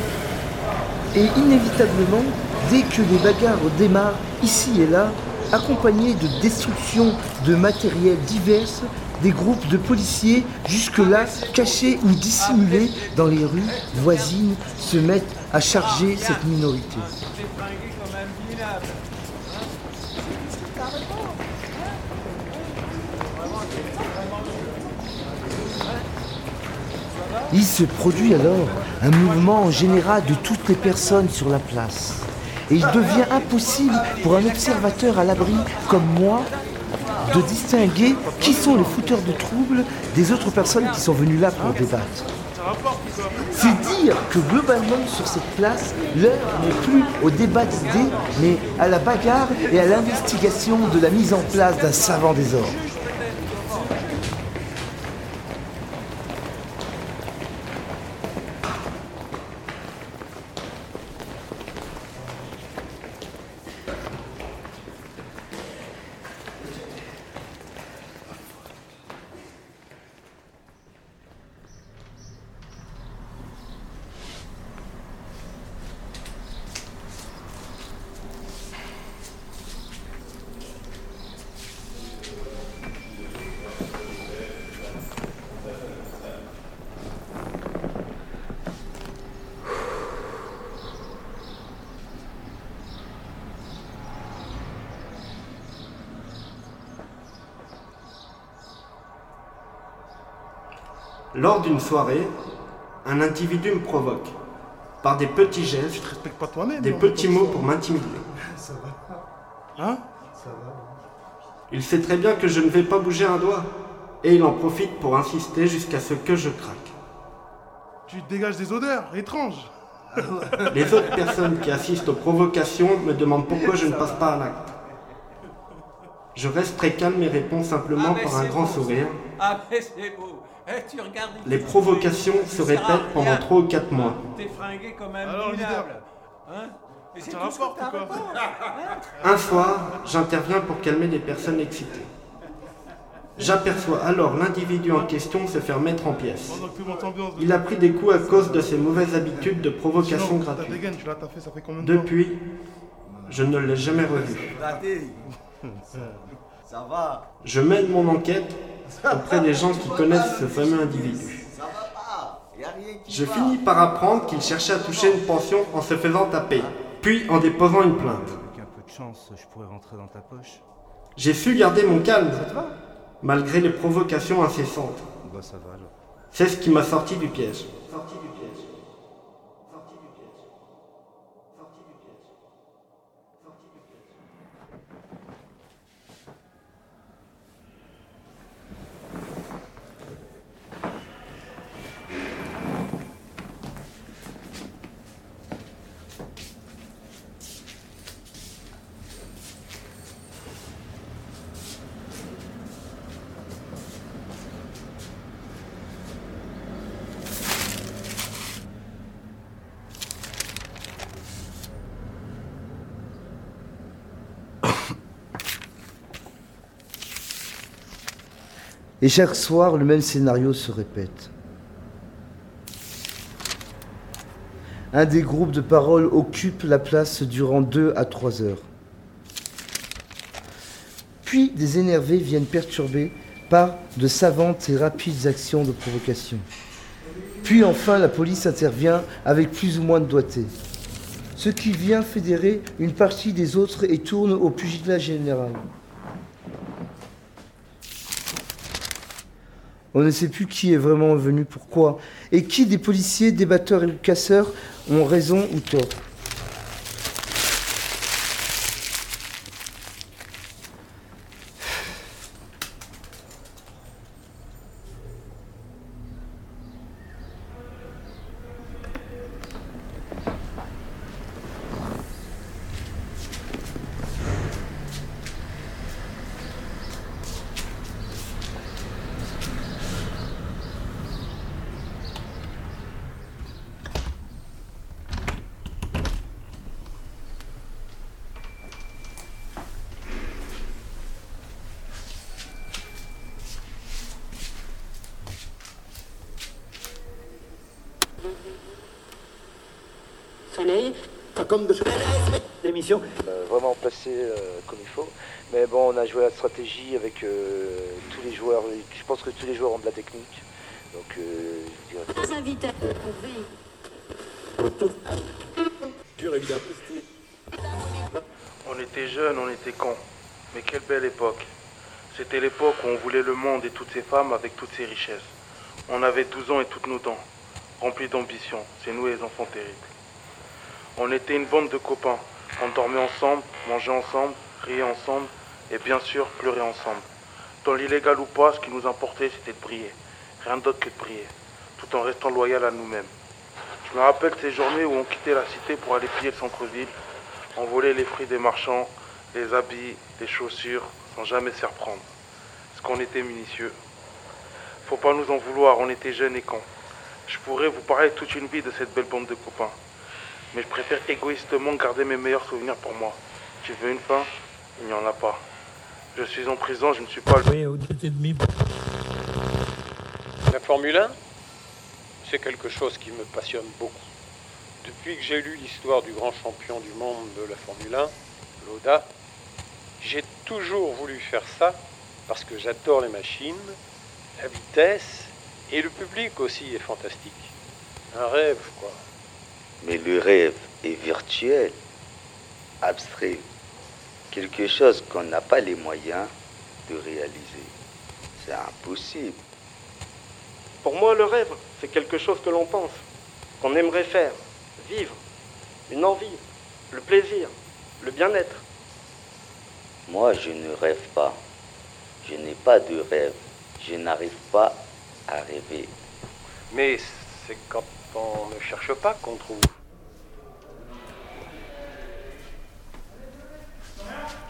Et inévitablement, dès que les bagarres démarrent ici et là, accompagnés de destruction de matériel divers, des groupes de policiers, jusque-là cachés ou dissimulés dans les rues voisines, se mettent à charger cette minorité. Il se produit alors un mouvement général de toutes les personnes sur la place. Et il devient impossible pour un observateur à l'abri comme moi de distinguer qui sont les fouteurs de troubles des autres personnes qui sont venues là pour débattre. C'est dire que globalement sur cette place, l'heure n'est plus au débat d'idées, mais à la bagarre et à l'investigation de la mise en place d'un savant désordre. Lors d'une soirée, un individu me provoque par des petits gestes, des petits mots pour m'intimider. Ça va. Hein Ça va. Il sait très bien que je ne vais pas bouger un doigt, et il en profite pour insister jusqu'à ce que je craque. Tu dégages des odeurs étranges. Les autres personnes qui assistent aux provocations me demandent pourquoi je ne passe pas à l'acte. Je reste très calme et réponds simplement par un grand sourire. Ah, mais c'est beau. Tu regardes Les provocations se répètent pendant 3 ou 4 mois. T'es fringué comme un Alors, leader. minable. Hein Et c'est répondu. Un soir, j'interviens pour calmer les personnes excitées. J'aperçois alors l'individu en question se faire mettre en pièces. Il a pris des coups à cause de ses mauvaises habitudes de provocation gratuite. Depuis, je ne l'ai jamais revu. Ça va. Je mène mon enquête auprès des gens qui connaissent ce fameux individu. Je finis par apprendre qu'il cherchait à toucher une pension en se faisant taper, puis en déposant une plainte. Avec un peu de chance, je pourrais rentrer dans ta poche. J'ai su garder mon calme, malgré les provocations incessantes. Bah ça va alors. C'est ce qui m'a sorti du piège. Et chaque soir, le même scénario se répète. Un des groupes de parole occupe la place durant deux à trois heures. Puis des énervés viennent perturber par de savantes et rapides actions de provocation. Puis enfin, la police intervient avec plus ou moins de doigté. Ce qui vient fédérer une partie des autres et tourne au pugilat général. On ne sait plus qui est vraiment venu, pourquoi, et qui des policiers, débatteurs et casseurs ont raison ou tort. Soleil, comme de l'émission. Euh, vraiment placé euh, comme il faut. Mais bon, on a joué la stratégie avec euh, tous les joueurs. Je pense que tous les joueurs ont de la technique. Donc, euh, je dirais- invités. Évidemment. On était jeunes, on était cons. Mais quelle belle époque. C'était l'époque où on voulait le monde et toutes ses femmes avec toutes ses richesses. On avait 12 ans et toutes nos dents, remplies d'ambition. C'est nous les enfants terribles. On était une bande de copains. On dormait ensemble, mangeait ensemble, riait ensemble et bien sûr pleurait ensemble. Dans l'illégal ou pas, ce qui nous importait, c'était de briller. Rien d'autre que de briller, tout en restant loyal à nous-mêmes. Je me rappelle ces journées où on quittait la cité pour aller piller le centre-ville. On volait les fruits des marchands, les habits, les chaussures, sans jamais s'y reprendre. Parce qu'on était minutieux. Faut pas nous en vouloir, on était jeunes et cons. Je pourrais vous parler toute une vie de cette belle bande de copains. Mais je préfère égoïstement garder mes meilleurs souvenirs pour moi. Tu veux une fin? Il n'y en a pas. Je suis en prison, je ne suis pas le... La Formule 1, c'est quelque chose qui me passionne beaucoup. Depuis que j'ai lu l'histoire du grand champion du monde de la Formule 1, Loda, j'ai toujours voulu faire ça parce que j'adore les machines, la vitesse et le public aussi est fantastique. Un rêve, quoi. Mais le rêve est virtuel, abstrait, quelque chose qu'on n'a pas les moyens de réaliser. C'est impossible. Pour moi, le rêve, c'est quelque chose que l'on pense, qu'on aimerait faire, vivre, une envie, le plaisir, le bien-être. Moi, je ne rêve pas. Je n'ai pas de rêve. Je n'arrive pas à rêver. Mais c'est quand on ne cherche pas qu'on trouve. Yeah.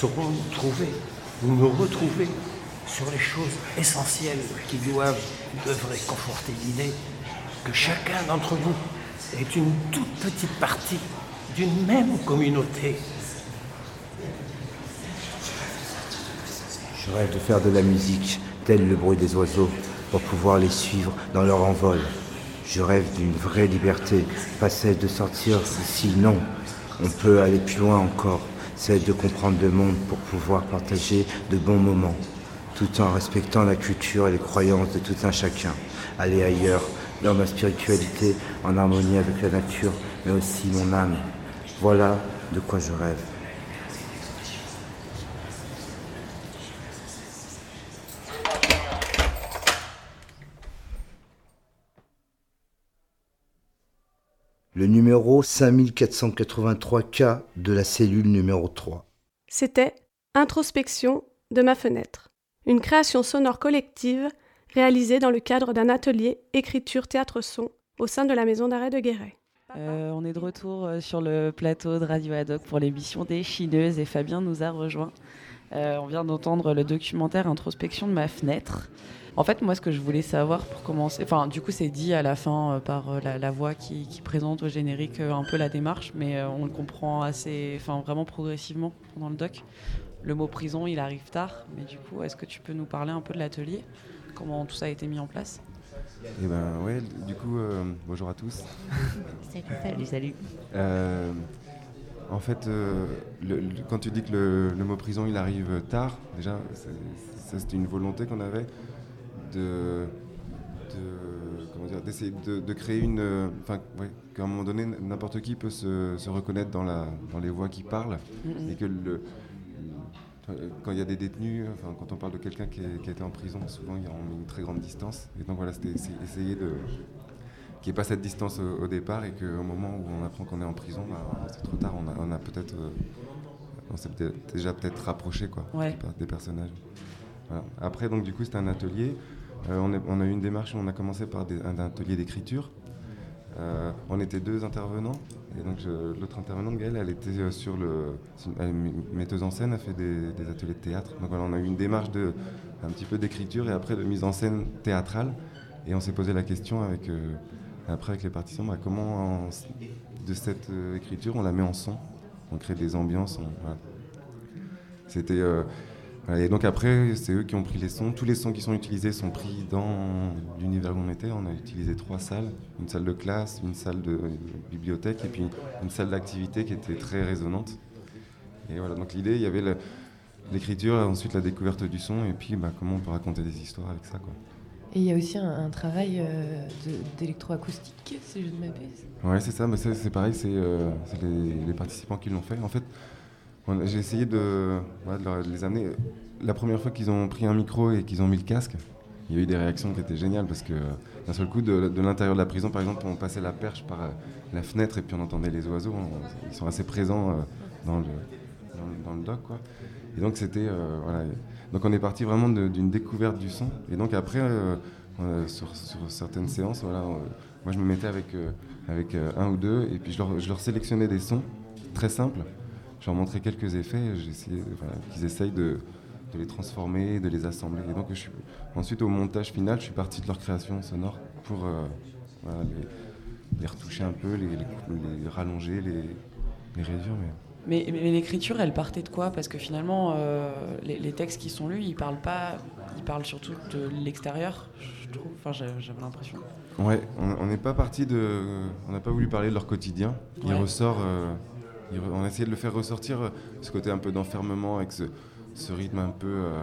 Saurons nous trouver, nous nous retrouver sur les choses essentielles qui doivent, devraient conforter l'idée que chacun d'entre nous est une toute petite partie d'une même communauté. Je rêve de faire de la musique, tel le bruit des oiseaux, pour pouvoir les suivre dans leur envol. Je rêve d'une vraie liberté, pas celle de sortir d'ici, non. On peut aller plus loin encore, celle de comprendre le monde pour pouvoir partager de bons moments, tout en respectant la culture et les croyances de tout un chacun. Aller ailleurs, dans ma spiritualité, en harmonie avec la nature, mais aussi mon âme. Voilà de quoi je rêve. Le numéro 5483K de la cellule numéro 3. C'était Introspection de ma fenêtre, une création sonore collective réalisée dans le cadre d'un atelier écriture-théâtre-son au sein de la maison d'arrêt de Guéret. Euh, on est de retour euh, sur le plateau de Radio Haddock pour l'émission des Chineuses et Fabien nous a rejoint. Euh, on vient d'entendre le documentaire Introspection de ma fenêtre. En fait, moi, ce que je voulais savoir pour commencer, enfin, du coup, c'est dit à la fin euh, par euh, la, la voix qui, qui présente au générique euh, un peu la démarche, mais euh, on le comprend assez, enfin, vraiment progressivement pendant le doc. Le mot prison, il arrive tard, mais du coup, est-ce que tu peux nous parler un peu de l'atelier? Comment tout ça a été mis en place? Eh ben ouais, du coup, euh, bonjour à tous. Salut, salut. Euh, en fait, euh, le- le- quand tu dis que le, le mot prison il arrive tard, déjà, ça c'était une volonté qu'on avait de, de- comment dire, d'essayer de, de créer une, enfin, ouais, qu'à un moment donné n'importe qui peut se, se reconnaître dans la, dans les voix qui parlent Mhm. et que le, quand il y a des détenus, enfin, quand on parle de quelqu'un qui, qui a été en prison, souvent il y a une très grande distance. Et donc voilà, c'était essayer de qu'il n'y ait pas cette distance au, au départ et qu'au moment où on apprend qu'on est en prison, bah, c'est trop tard, on a, on a peut-être euh, on s'est déjà peut-être rapproché quoi, Ouais. des per- des personnages. Voilà. Après, donc du coup, c'était un atelier. Euh, on, est- on a eu une démarche où on a commencé par des- un atelier d'écriture. Euh, on était deux intervenants. Et donc l'autre intervenante, Gaëlle, elle était sur le. Elle metteuse en scène, elle fait des, des ateliers de théâtre. Donc voilà, on a eu une démarche de un petit peu d'écriture et après de mise en scène théâtrale. Et on s'est posé la question avec euh, après avec les participants, bah, comment en- de cette euh, écriture on la met en son, on crée des ambiances. C'était euh, et donc après c'est eux qui ont pris les sons. Tous les sons qui sont utilisés sont pris dans l'univers où on était. On a utilisé trois salles, une salle de classe, une salle de bibliothèque et puis une salle d'activité qui était très résonante. Et voilà donc l'idée il y avait l'écriture, ensuite la découverte du son et puis bah, comment on peut raconter des histoires avec ça quoi. Et il y a aussi un, un travail euh, d'électroacoustique, si je ne m'abuse. Ouais, c'est ça, mais c'est pareil, c'est euh, les, participants qui l'ont fait. En fait, j'ai essayé de, les amener. La première fois qu'ils ont pris un micro et qu'ils ont mis le casque, il y a eu des réactions qui étaient géniales parce que d'un seul coup, de, l'intérieur de la prison, par exemple, on passait la perche par euh, la fenêtre et puis on entendait les oiseaux. Ils sont assez présents euh, dans, le, dans, le- doc, quoi. Et donc c'était, voilà. Donc on est parti vraiment d'une découverte du son. Et donc après, euh, euh, sur, certaines séances, voilà, moi je me mettais avec, euh, un ou deux et puis je leur, sélectionnais des sons très simples. Je leur montrais quelques effets voilà, qu'ils essayent de, les transformer, de les assembler. Et donc ensuite au montage final, je suis parti de leur création sonore pour les, retoucher un peu, les, rallonger, les, réduire. Mais, mais l'écriture, elle partait de quoi? Parce que finalement, euh, les, les textes qui sont lus, ils parlent pas, ils parlent surtout de l'extérieur, je trouve. Enfin, j'ai- j'avais l'impression. Ouais, on n'est pas parti de. On n'a pas voulu parler de leur quotidien. Il Ouais. ressort. euh, il on a essayé de le faire ressortir, euh, ce côté un peu d'enfermement avec ce, ce rythme un peu. euh,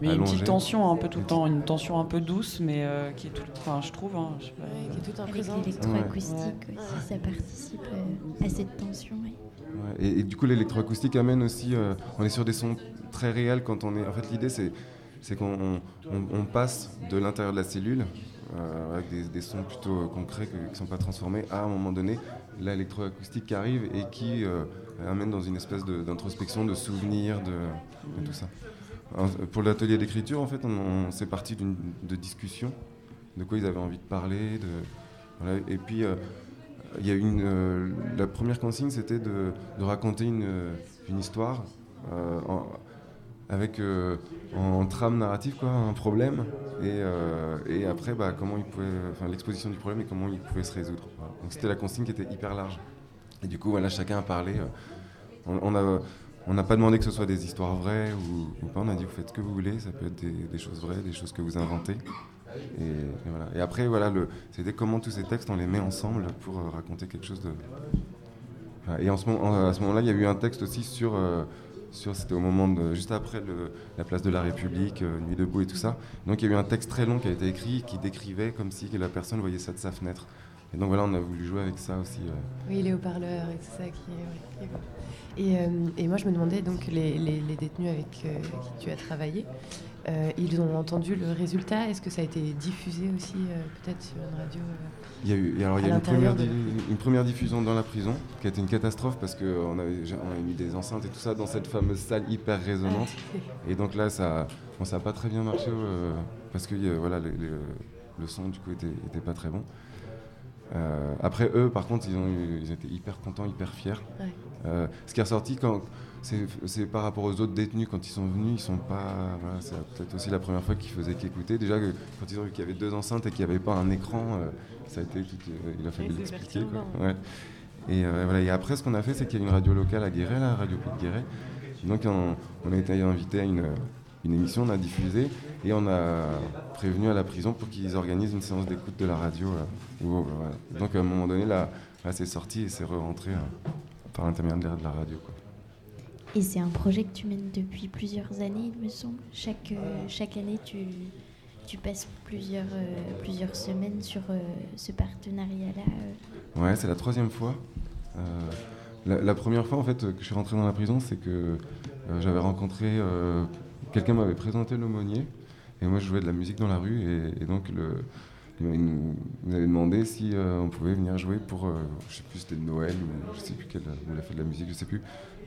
Mais une petite tension un peu tout le temps, une tension un peu douce, mais euh, qui est tout. Enfin, je trouve. hein, je sais pas. qui est tout Avec présente. l'électroacoustique aussi, ça participe euh, à cette tension. ouais. Et, du coup, l'électroacoustique amène aussi. euh, on est sur des sons très réels quand on est. En fait, l'idée, c'est, c'est qu'on on, passe de l'intérieur de la cellule, euh, avec des, sons plutôt euh, concrets qui ne sont pas transformés, à un moment donné, l'électroacoustique qui arrive et qui amène dans une espèce de- d'introspection, de souvenirs, de, tout ça. Pour l'atelier d'écriture, en fait, on, on- c'est parti d'une de discussion, de quoi ils avaient envie de parler, de, et puis. Il y a une, euh, la première consigne, c'était de, de raconter une, euh, une histoire euh, en- avec en, trame narrative quoi, un problème et, et après bah, comment il pouvait, l'exposition du problème et comment il pouvait se résoudre. Donc c'était la consigne qui était hyper large. Et du coup voilà chacun a parlé. on, on a on n'a pas demandé que ce soit des histoires vraies ou, pas. On a dit vous faites ce que vous voulez. Ça peut être des choses vraies, des choses que vous inventez. Et, voilà. Et après, voilà, c'était comment tous ces textes, on les met ensemble pour euh, raconter quelque chose de. Et en ce moment, à ce moment-là, il y a eu un texte aussi sur. euh, sur c'était au moment de, juste après le- la place de la République, euh, Nuit debout et tout ça. Donc il y a eu un texte très long qui a été écrit qui décrivait comme si la personne voyait ça de sa fenêtre. Et donc voilà, on a voulu jouer avec ça aussi. euh. Oui, les haut-parleurs et tout ça qui. Et, euh, et moi, je me demandais, donc, les, les- détenus avec qui tu as travaillé, euh, ils ont entendu le résultat Est-ce que ça a été diffusé aussi, euh, peut-être sur une radio euh, Il y a eu, et alors, il y à a une première, de- di- une première diffusion dans la prison qui a été une catastrophe parce qu'on avait, on avait mis des enceintes et tout ça dans cette fameuse salle hyper résonante. Et donc là, ça bon, ça n'a pas très bien marché parce que voilà, le, le- le son du coup était, était pas très bon. Après eux, par contre, ils, ont eu- ils étaient hyper contents, hyper fiers. Ouais. Ce qui est ressorti quand c'est par rapport aux autres détenus quand ils sont venus, ils sont pas. Voilà, c'est peut-être aussi la première fois qu'ils faisaient qu'écouter. Déjà quand ils ont vu qu'il y avait deux enceintes et qu'il n'y avait pas un écran, euh, ça a été tout, euh, il a fallu l'expliquer. Ouais. Et, euh, voilà. et après, ce qu'on a fait, c'est qu'il y a une radio locale à Guéret, la radio de Guéret. Donc on, on a été invité à une, une émission, on a diffusé et on a prévenu à la prison pour qu'ils organisent une séance d'écoute de la radio. euh. Donc à un moment donné, là, là, c'est sorti et c'est re-rentré par l'intermédiaire de la radio. Quoi. Et c'est un projet que tu mènes depuis plusieurs années, il me semble. Chaque, euh, chaque année, tu, tu passes plusieurs, euh, plusieurs semaines sur euh, ce partenariat-là. Ouais, c'est la troisième fois. La, première fois en fait que je suis rentré dans la prison, c'est que j'avais rencontré quelqu'un m'avait présenté l'aumônier et moi je jouais de la musique dans la rue et, donc il nous avait demandé si on pouvait venir jouer pour euh, je sais plus c'était Noël ou je sais plus quelle ou la fête de la musique je sais plus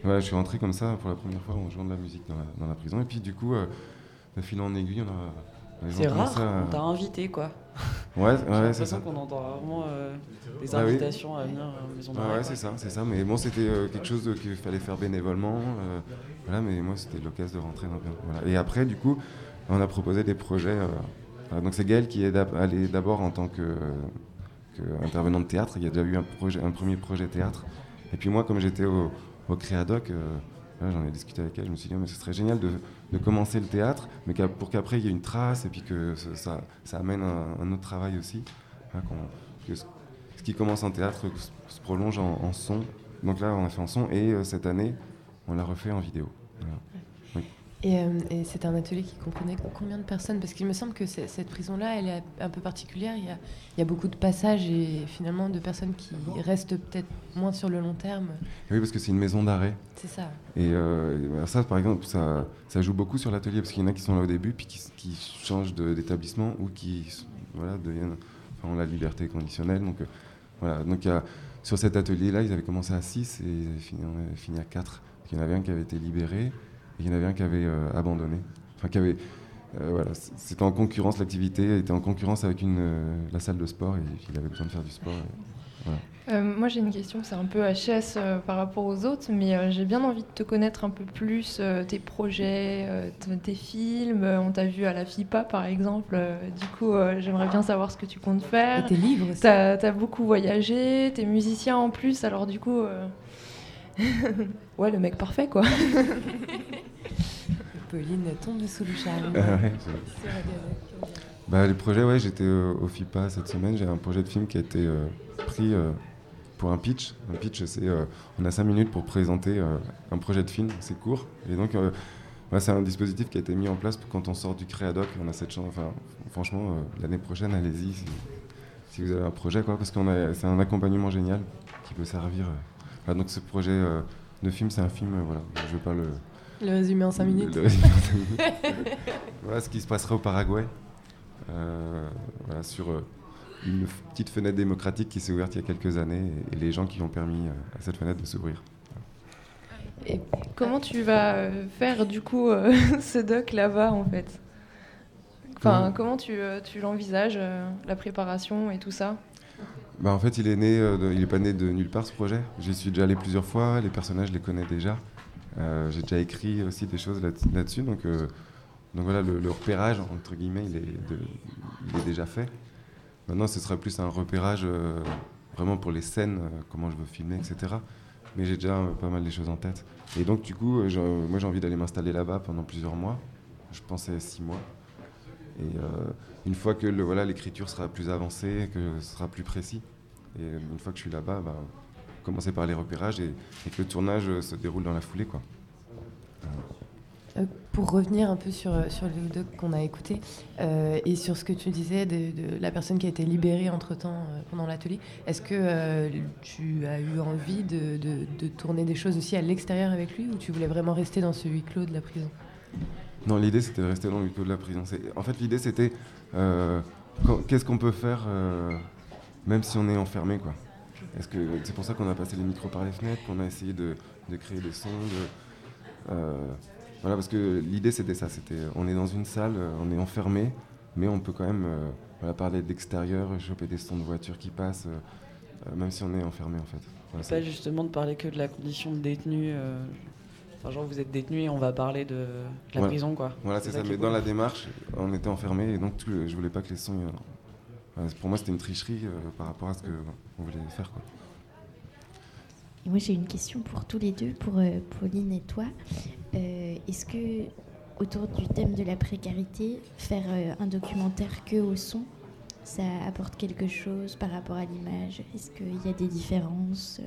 Ouais, je suis rentré comme ça pour la première fois en jouant de la musique dans la, dans la prison. Et puis du coup, euh, de fil en aiguille, on a. C'est rare, on t'a invité quoi. Ouais, J'ai ouais, c'est l'impression ça. qu'on entend rarement euh, des Ah oui. invitations à venir à la maison Ah d'arrêt. ouais, c'est ça, c'est ça. Mais bon, c'était euh, quelque chose de- qu'il fallait faire bénévolement. euh, voilà, mais moi, c'était l'occasion de rentrer dans voilà. Et après, du coup, on a proposé des projets. euh, voilà. donc, c'est Gaël qui est allé d'abord en tant que, que intervenant de théâtre. Il y a déjà eu un, projet, un premier projet théâtre. Et puis, moi, comme j'étais au, au Créadoc, euh, j'en ai discuté avec elle. Je me suis dit, oh, mais ce serait génial de, de commencer le théâtre, mais pour qu'après, il y ait une trace et puis que ça, ça, amène un, autre travail aussi. Qu'on- que ce- qui commence en théâtre se prolonge en, son. Donc là, on a fait en son et euh, cette année, on l'a refait en vidéo. Et, euh, et c'était un atelier qui comprenait combien de personnes? Parce qu'il me semble que cette prison-là, elle est un peu particulière. Il y, a, il y a beaucoup de passages et finalement de personnes qui restent peut-être moins sur le long terme. Oui, parce que c'est une maison d'arrêt. C'est ça. Et euh, ça, par exemple, ça, ça joue beaucoup sur l'atelier parce qu'il y en a qui sont là au début, puis qui, qui changent d'établissement ou qui voilà, deviennent, enfin, ont la liberté conditionnelle. Donc, euh, voilà. Donc, a- sur cet atelier-là, ils avaient commencé à 6 et ils avaient fini, fini à 4. Il y en avait un qui avait été libéré il y en avait un qui avait euh, abandonné. Enfin, qui avait. euh, voilà, c'était en concurrence, l'activité était en concurrence avec une, euh, la salle de sport et il avait besoin de faire du sport. et voilà. Euh, moi j'ai une question, c'est un peu HS euh, par rapport aux autres, mais euh, j'ai bien envie de te connaître un peu plus, euh, tes projets, euh, tes films. Euh, on t'a vu à la FIPA par exemple, euh, du coup euh, j'aimerais bien savoir ce que tu comptes faire. Et tes livres aussi. T'as as beaucoup voyagé, t'es musicien en plus, alors du coup... euh, ouais, le mec parfait quoi. Pauline tombe sous le charme. Ah ouais, Bah, les projets, ouais, j'étais euh, au FIPA cette semaine. J'ai un projet de film qui a été euh, pris euh, pour un pitch. Un pitch, c'est on a cinq minutes pour présenter un projet de film. C'est court. Et donc, ouais, c'est un dispositif qui a été mis en place pour quand on sort du Créadoc. On a cette chance. Enfin, franchement, l'année prochaine, allez-y si, si vous avez un projet, quoi, parce qu'on a, c'est un accompagnement génial qui peut servir. Voilà, donc, ce projet de film, c'est un film. voilà, je veux pas le. Le résumé en cinq minutes. Le résumé en cinq minutes. voilà ce qui se passera au Paraguay. Euh, voilà, sur euh, une petite fenêtre démocratique qui s'est ouverte il y a quelques années et, et les gens qui ont permis euh, à cette fenêtre de s'ouvrir. Et comment tu vas euh, faire du coup euh, ce doc là-bas en fait? Enfin, Comment? comment tu, euh, tu l'envisages, euh, la préparation et tout ça? Bah, en fait, il est né, euh, de- il est pas né de nulle part ce projet. J'y suis déjà allé plusieurs fois, les personnages je les connais déjà. Euh, J'ai déjà écrit aussi des choses là- là-dessus, donc, euh, donc voilà, le, repérage entre guillemets, il est, déjà fait. Maintenant, ce sera plus un repérage euh, vraiment pour les scènes, comment je veux filmer, etc. Mais j'ai déjà pas mal des choses en tête. Et donc, du coup, moi j'ai envie d'aller m'installer là-bas pendant plusieurs mois. Je pensais six mois. Et une fois que voilà, l'écriture sera plus avancée, que ce sera plus précis, et une fois que je suis là-bas, bah, commencer par les repérages et, et que le tournage euh, se déroule dans la foulée. Quoi. Euh, Pour revenir un peu sur, euh, sur le doc qu'on a écouté euh, et sur ce que tu disais de, de la personne qui a été libérée entre-temps euh, pendant l'atelier, est-ce que euh, tu as eu envie de, de- de tourner des choses aussi à l'extérieur avec lui ou tu voulais vraiment rester dans ce huis clos de la prison? Non, l'idée c'était de rester dans le huis clos de la prison. En fait, l'idée c'était euh, qu'est-ce qu'on peut faire euh, même si on est enfermé. quoi. Est-ce que c'est pour ça qu'on a passé les micros par les fenêtres, qu'on a essayé de, de créer des sons. de- euh, voilà, parce que l'idée c'était ça. C'était on est dans une salle, on est enfermé, mais on peut quand même euh, voilà, parler de l'extérieur, choper des sons de voitures qui passent, euh, euh, même si on est enfermé en fait. Voilà, Pas justement de parler que de la condition de détenu. Enfin, genre, vous êtes détenu et on va parler de, la Voilà. prison, quoi. Voilà, c'est ça. Mais dans la démarche, on était enfermés et donc tout je voulais pas que les sons. Euh, pour moi, c'était une tricherie euh, par rapport à ce qu'on voulait faire. Quoi. Et moi, j'ai une question pour tous les deux, pour euh, Pauline et toi. Euh, Est-ce que, autour du thème de la précarité, faire euh, un documentaire que au son, ça apporte quelque chose par rapport à l'image? Est-ce qu'il y a des différences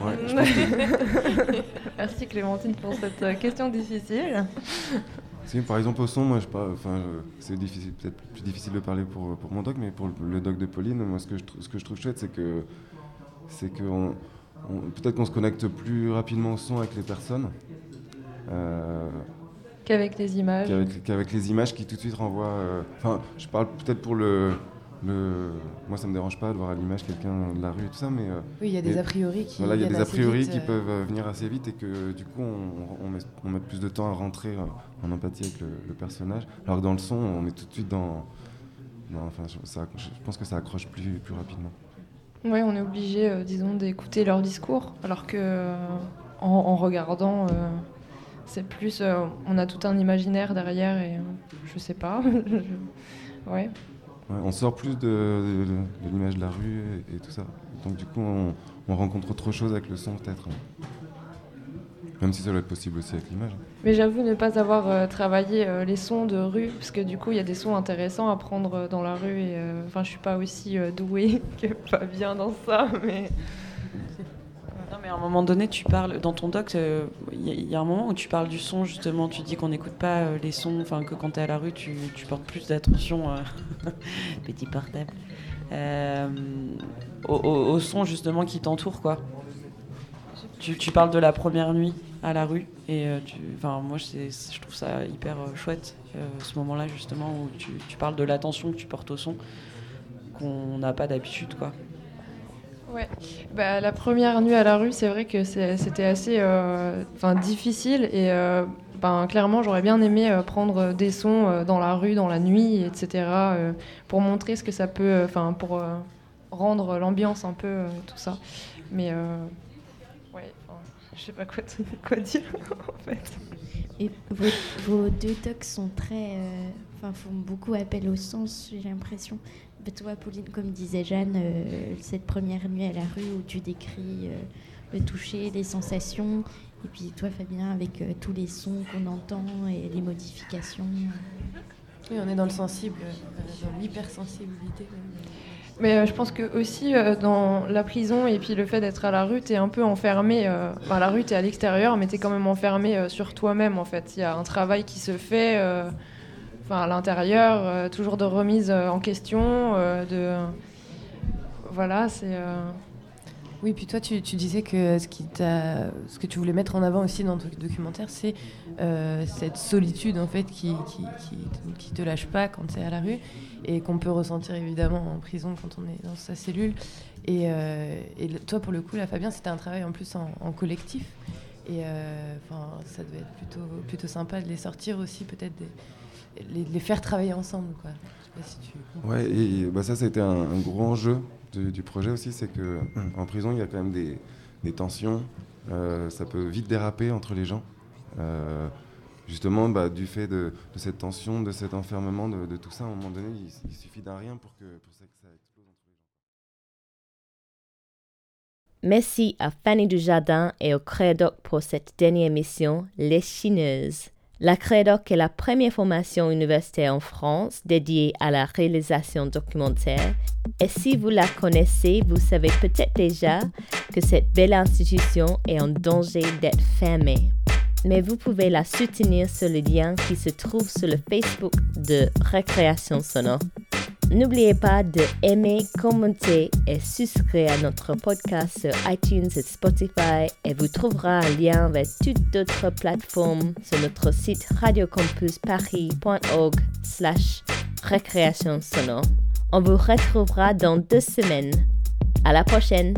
Ouais, je pense que- Merci Clémentine pour cette question difficile. Si, par exemple, au son, moi, je parle, enfin, c'est difficile, peut-être plus difficile de parler pour, pour mon doc, mais pour le, doc de Pauline, moi, ce que je, ce que je trouve chouette, c'est que, c'est que on- on- peut-être qu'on se connecte plus rapidement au son avec les personnes. euh, Qu'avec les images. qu'avec, qu'avec les images qui tout de suite renvoient. euh, Enfin, je parle peut-être pour le, le, moi, ça me dérange pas de voir à l'image quelqu'un de la rue et tout ça, mais. euh, Oui, il y a des mais- a priori qui Voilà, il y a des a priori vite, qui euh. peuvent euh, venir assez vite et que du coup, on, on met, on met plus de temps à rentrer euh, en empathie avec le, le personnage. Alors que dans le son, on est tout de suite dans. dans- enfin, je, ça- je pense que ça accroche plus, plus rapidement. Oui, on est obligé, euh, disons, d'écouter leur discours, alors que euh, en, en regardant, euh, c'est plus, euh, on a tout un imaginaire derrière et euh, je sais pas. Je- ouais. On sort plus de, l'image de la rue et, tout ça. Donc du coup, on, on rencontre autre chose avec le son peut-être. Même si ça doit être possible aussi avec l'image. Mais j'avoue ne pas avoir euh, travaillé euh, les sons de rue, parce que du coup, il y a des sons intéressants à prendre euh, dans la rue. Enfin, je suis pas aussi douée que Fabien dans ça, mais à un moment donné, tu parles dans ton doc. euh, Il y, a- un moment où tu parles du son, justement. Tu dis qu'on n'écoute pas euh, les sons, enfin que quand tu es à la rue, tu, portes plus d'attention, euh, petit portable, au, son justement qui t'entoure, quoi. Tu, parles de la première nuit à la rue, et enfin moi, je trouve ça hyper chouette, ce moment-là justement où tu, tu parles de l'attention que tu portes au son, qu'on n'a pas d'habitude, quoi. Ouais. Bah, la première nuit à la rue, c'est vrai que c'était assez euh, difficile et euh, ben, clairement j'aurais bien aimé euh, prendre des sons dans la rue, dans la nuit, etc. pour montrer ce que ça peut, enfin pour rendre l'ambiance un peu tout ça. Mais ouais, je sais pas quoi, dire en fait. Et vos, vos deux tocs sont très. Enfin, font beaucoup appel au sens, j'ai l'impression. Mais toi, Pauline, comme disait Jeanne, euh, cette première nuit à la rue où tu décris euh, le toucher, les sensations. Et puis toi, Fabien, avec euh, tous les sons qu'on entend et les modifications. Oui, on est dans le sensible, euh, dans l'hypersensibilité. Mais je pense que aussi dans la prison et puis le fait d'être à la rue, t'es un peu enfermé. Enfin, la rue, t'es à l'extérieur, mais t'es quand même enfermé sur toi-même en fait. Il y a un travail qui se fait, euh, enfin à l'intérieur, euh, toujours de remise euh, en question, euh, de voilà, c'est. Oui, puis toi, tu, disais que ce, que tu voulais mettre en avant aussi dans ton documentaire, c'est cette solitude en fait qui, qui, te lâche pas quand tu es à la rue et qu'on peut ressentir évidemment en prison quand on est dans sa cellule. Et, toi, pour le coup, là, Fabien, c'était un travail en plus en, collectif. Et euh, ça devait être plutôt, plutôt sympa de les sortir aussi, peut-être les, les faire travailler ensemble. Quoi. Je sais pas si tu comprends. Ouais, et bah ça, ça a été un, un gros enjeu du, du projet aussi, c'est que en prison, il y a quand même des, des tensions. euh, ça peut vite déraper entre les gens. Euh, justement, bah, du fait de, de cette tension, de cet enfermement, de, de tout ça, à un moment donné, il, il suffit d'un rien pour que, pour ça, que ça explose. Merci à Fanny Dujardin et au Crédoc pour cette dernière émission, Les Chineuses. La Crédoc est la première formation universitaire en France dédiée à la réalisation documentaire. Et si vous la connaissez, vous savez peut-être déjà que cette belle institution est en danger d'être fermée. Mais vous pouvez la soutenir sur le lien qui se trouve sur le Facebook de Récréation Sonore. N'oubliez pas de aimer, commenter et souscrire à notre podcast sur iTunes et Spotify et vous trouverez un lien vers toutes d'autres plateformes sur notre site radiocampusparis.org slash récréation sonore. On vous retrouvera dans deux semaines. À la prochaine!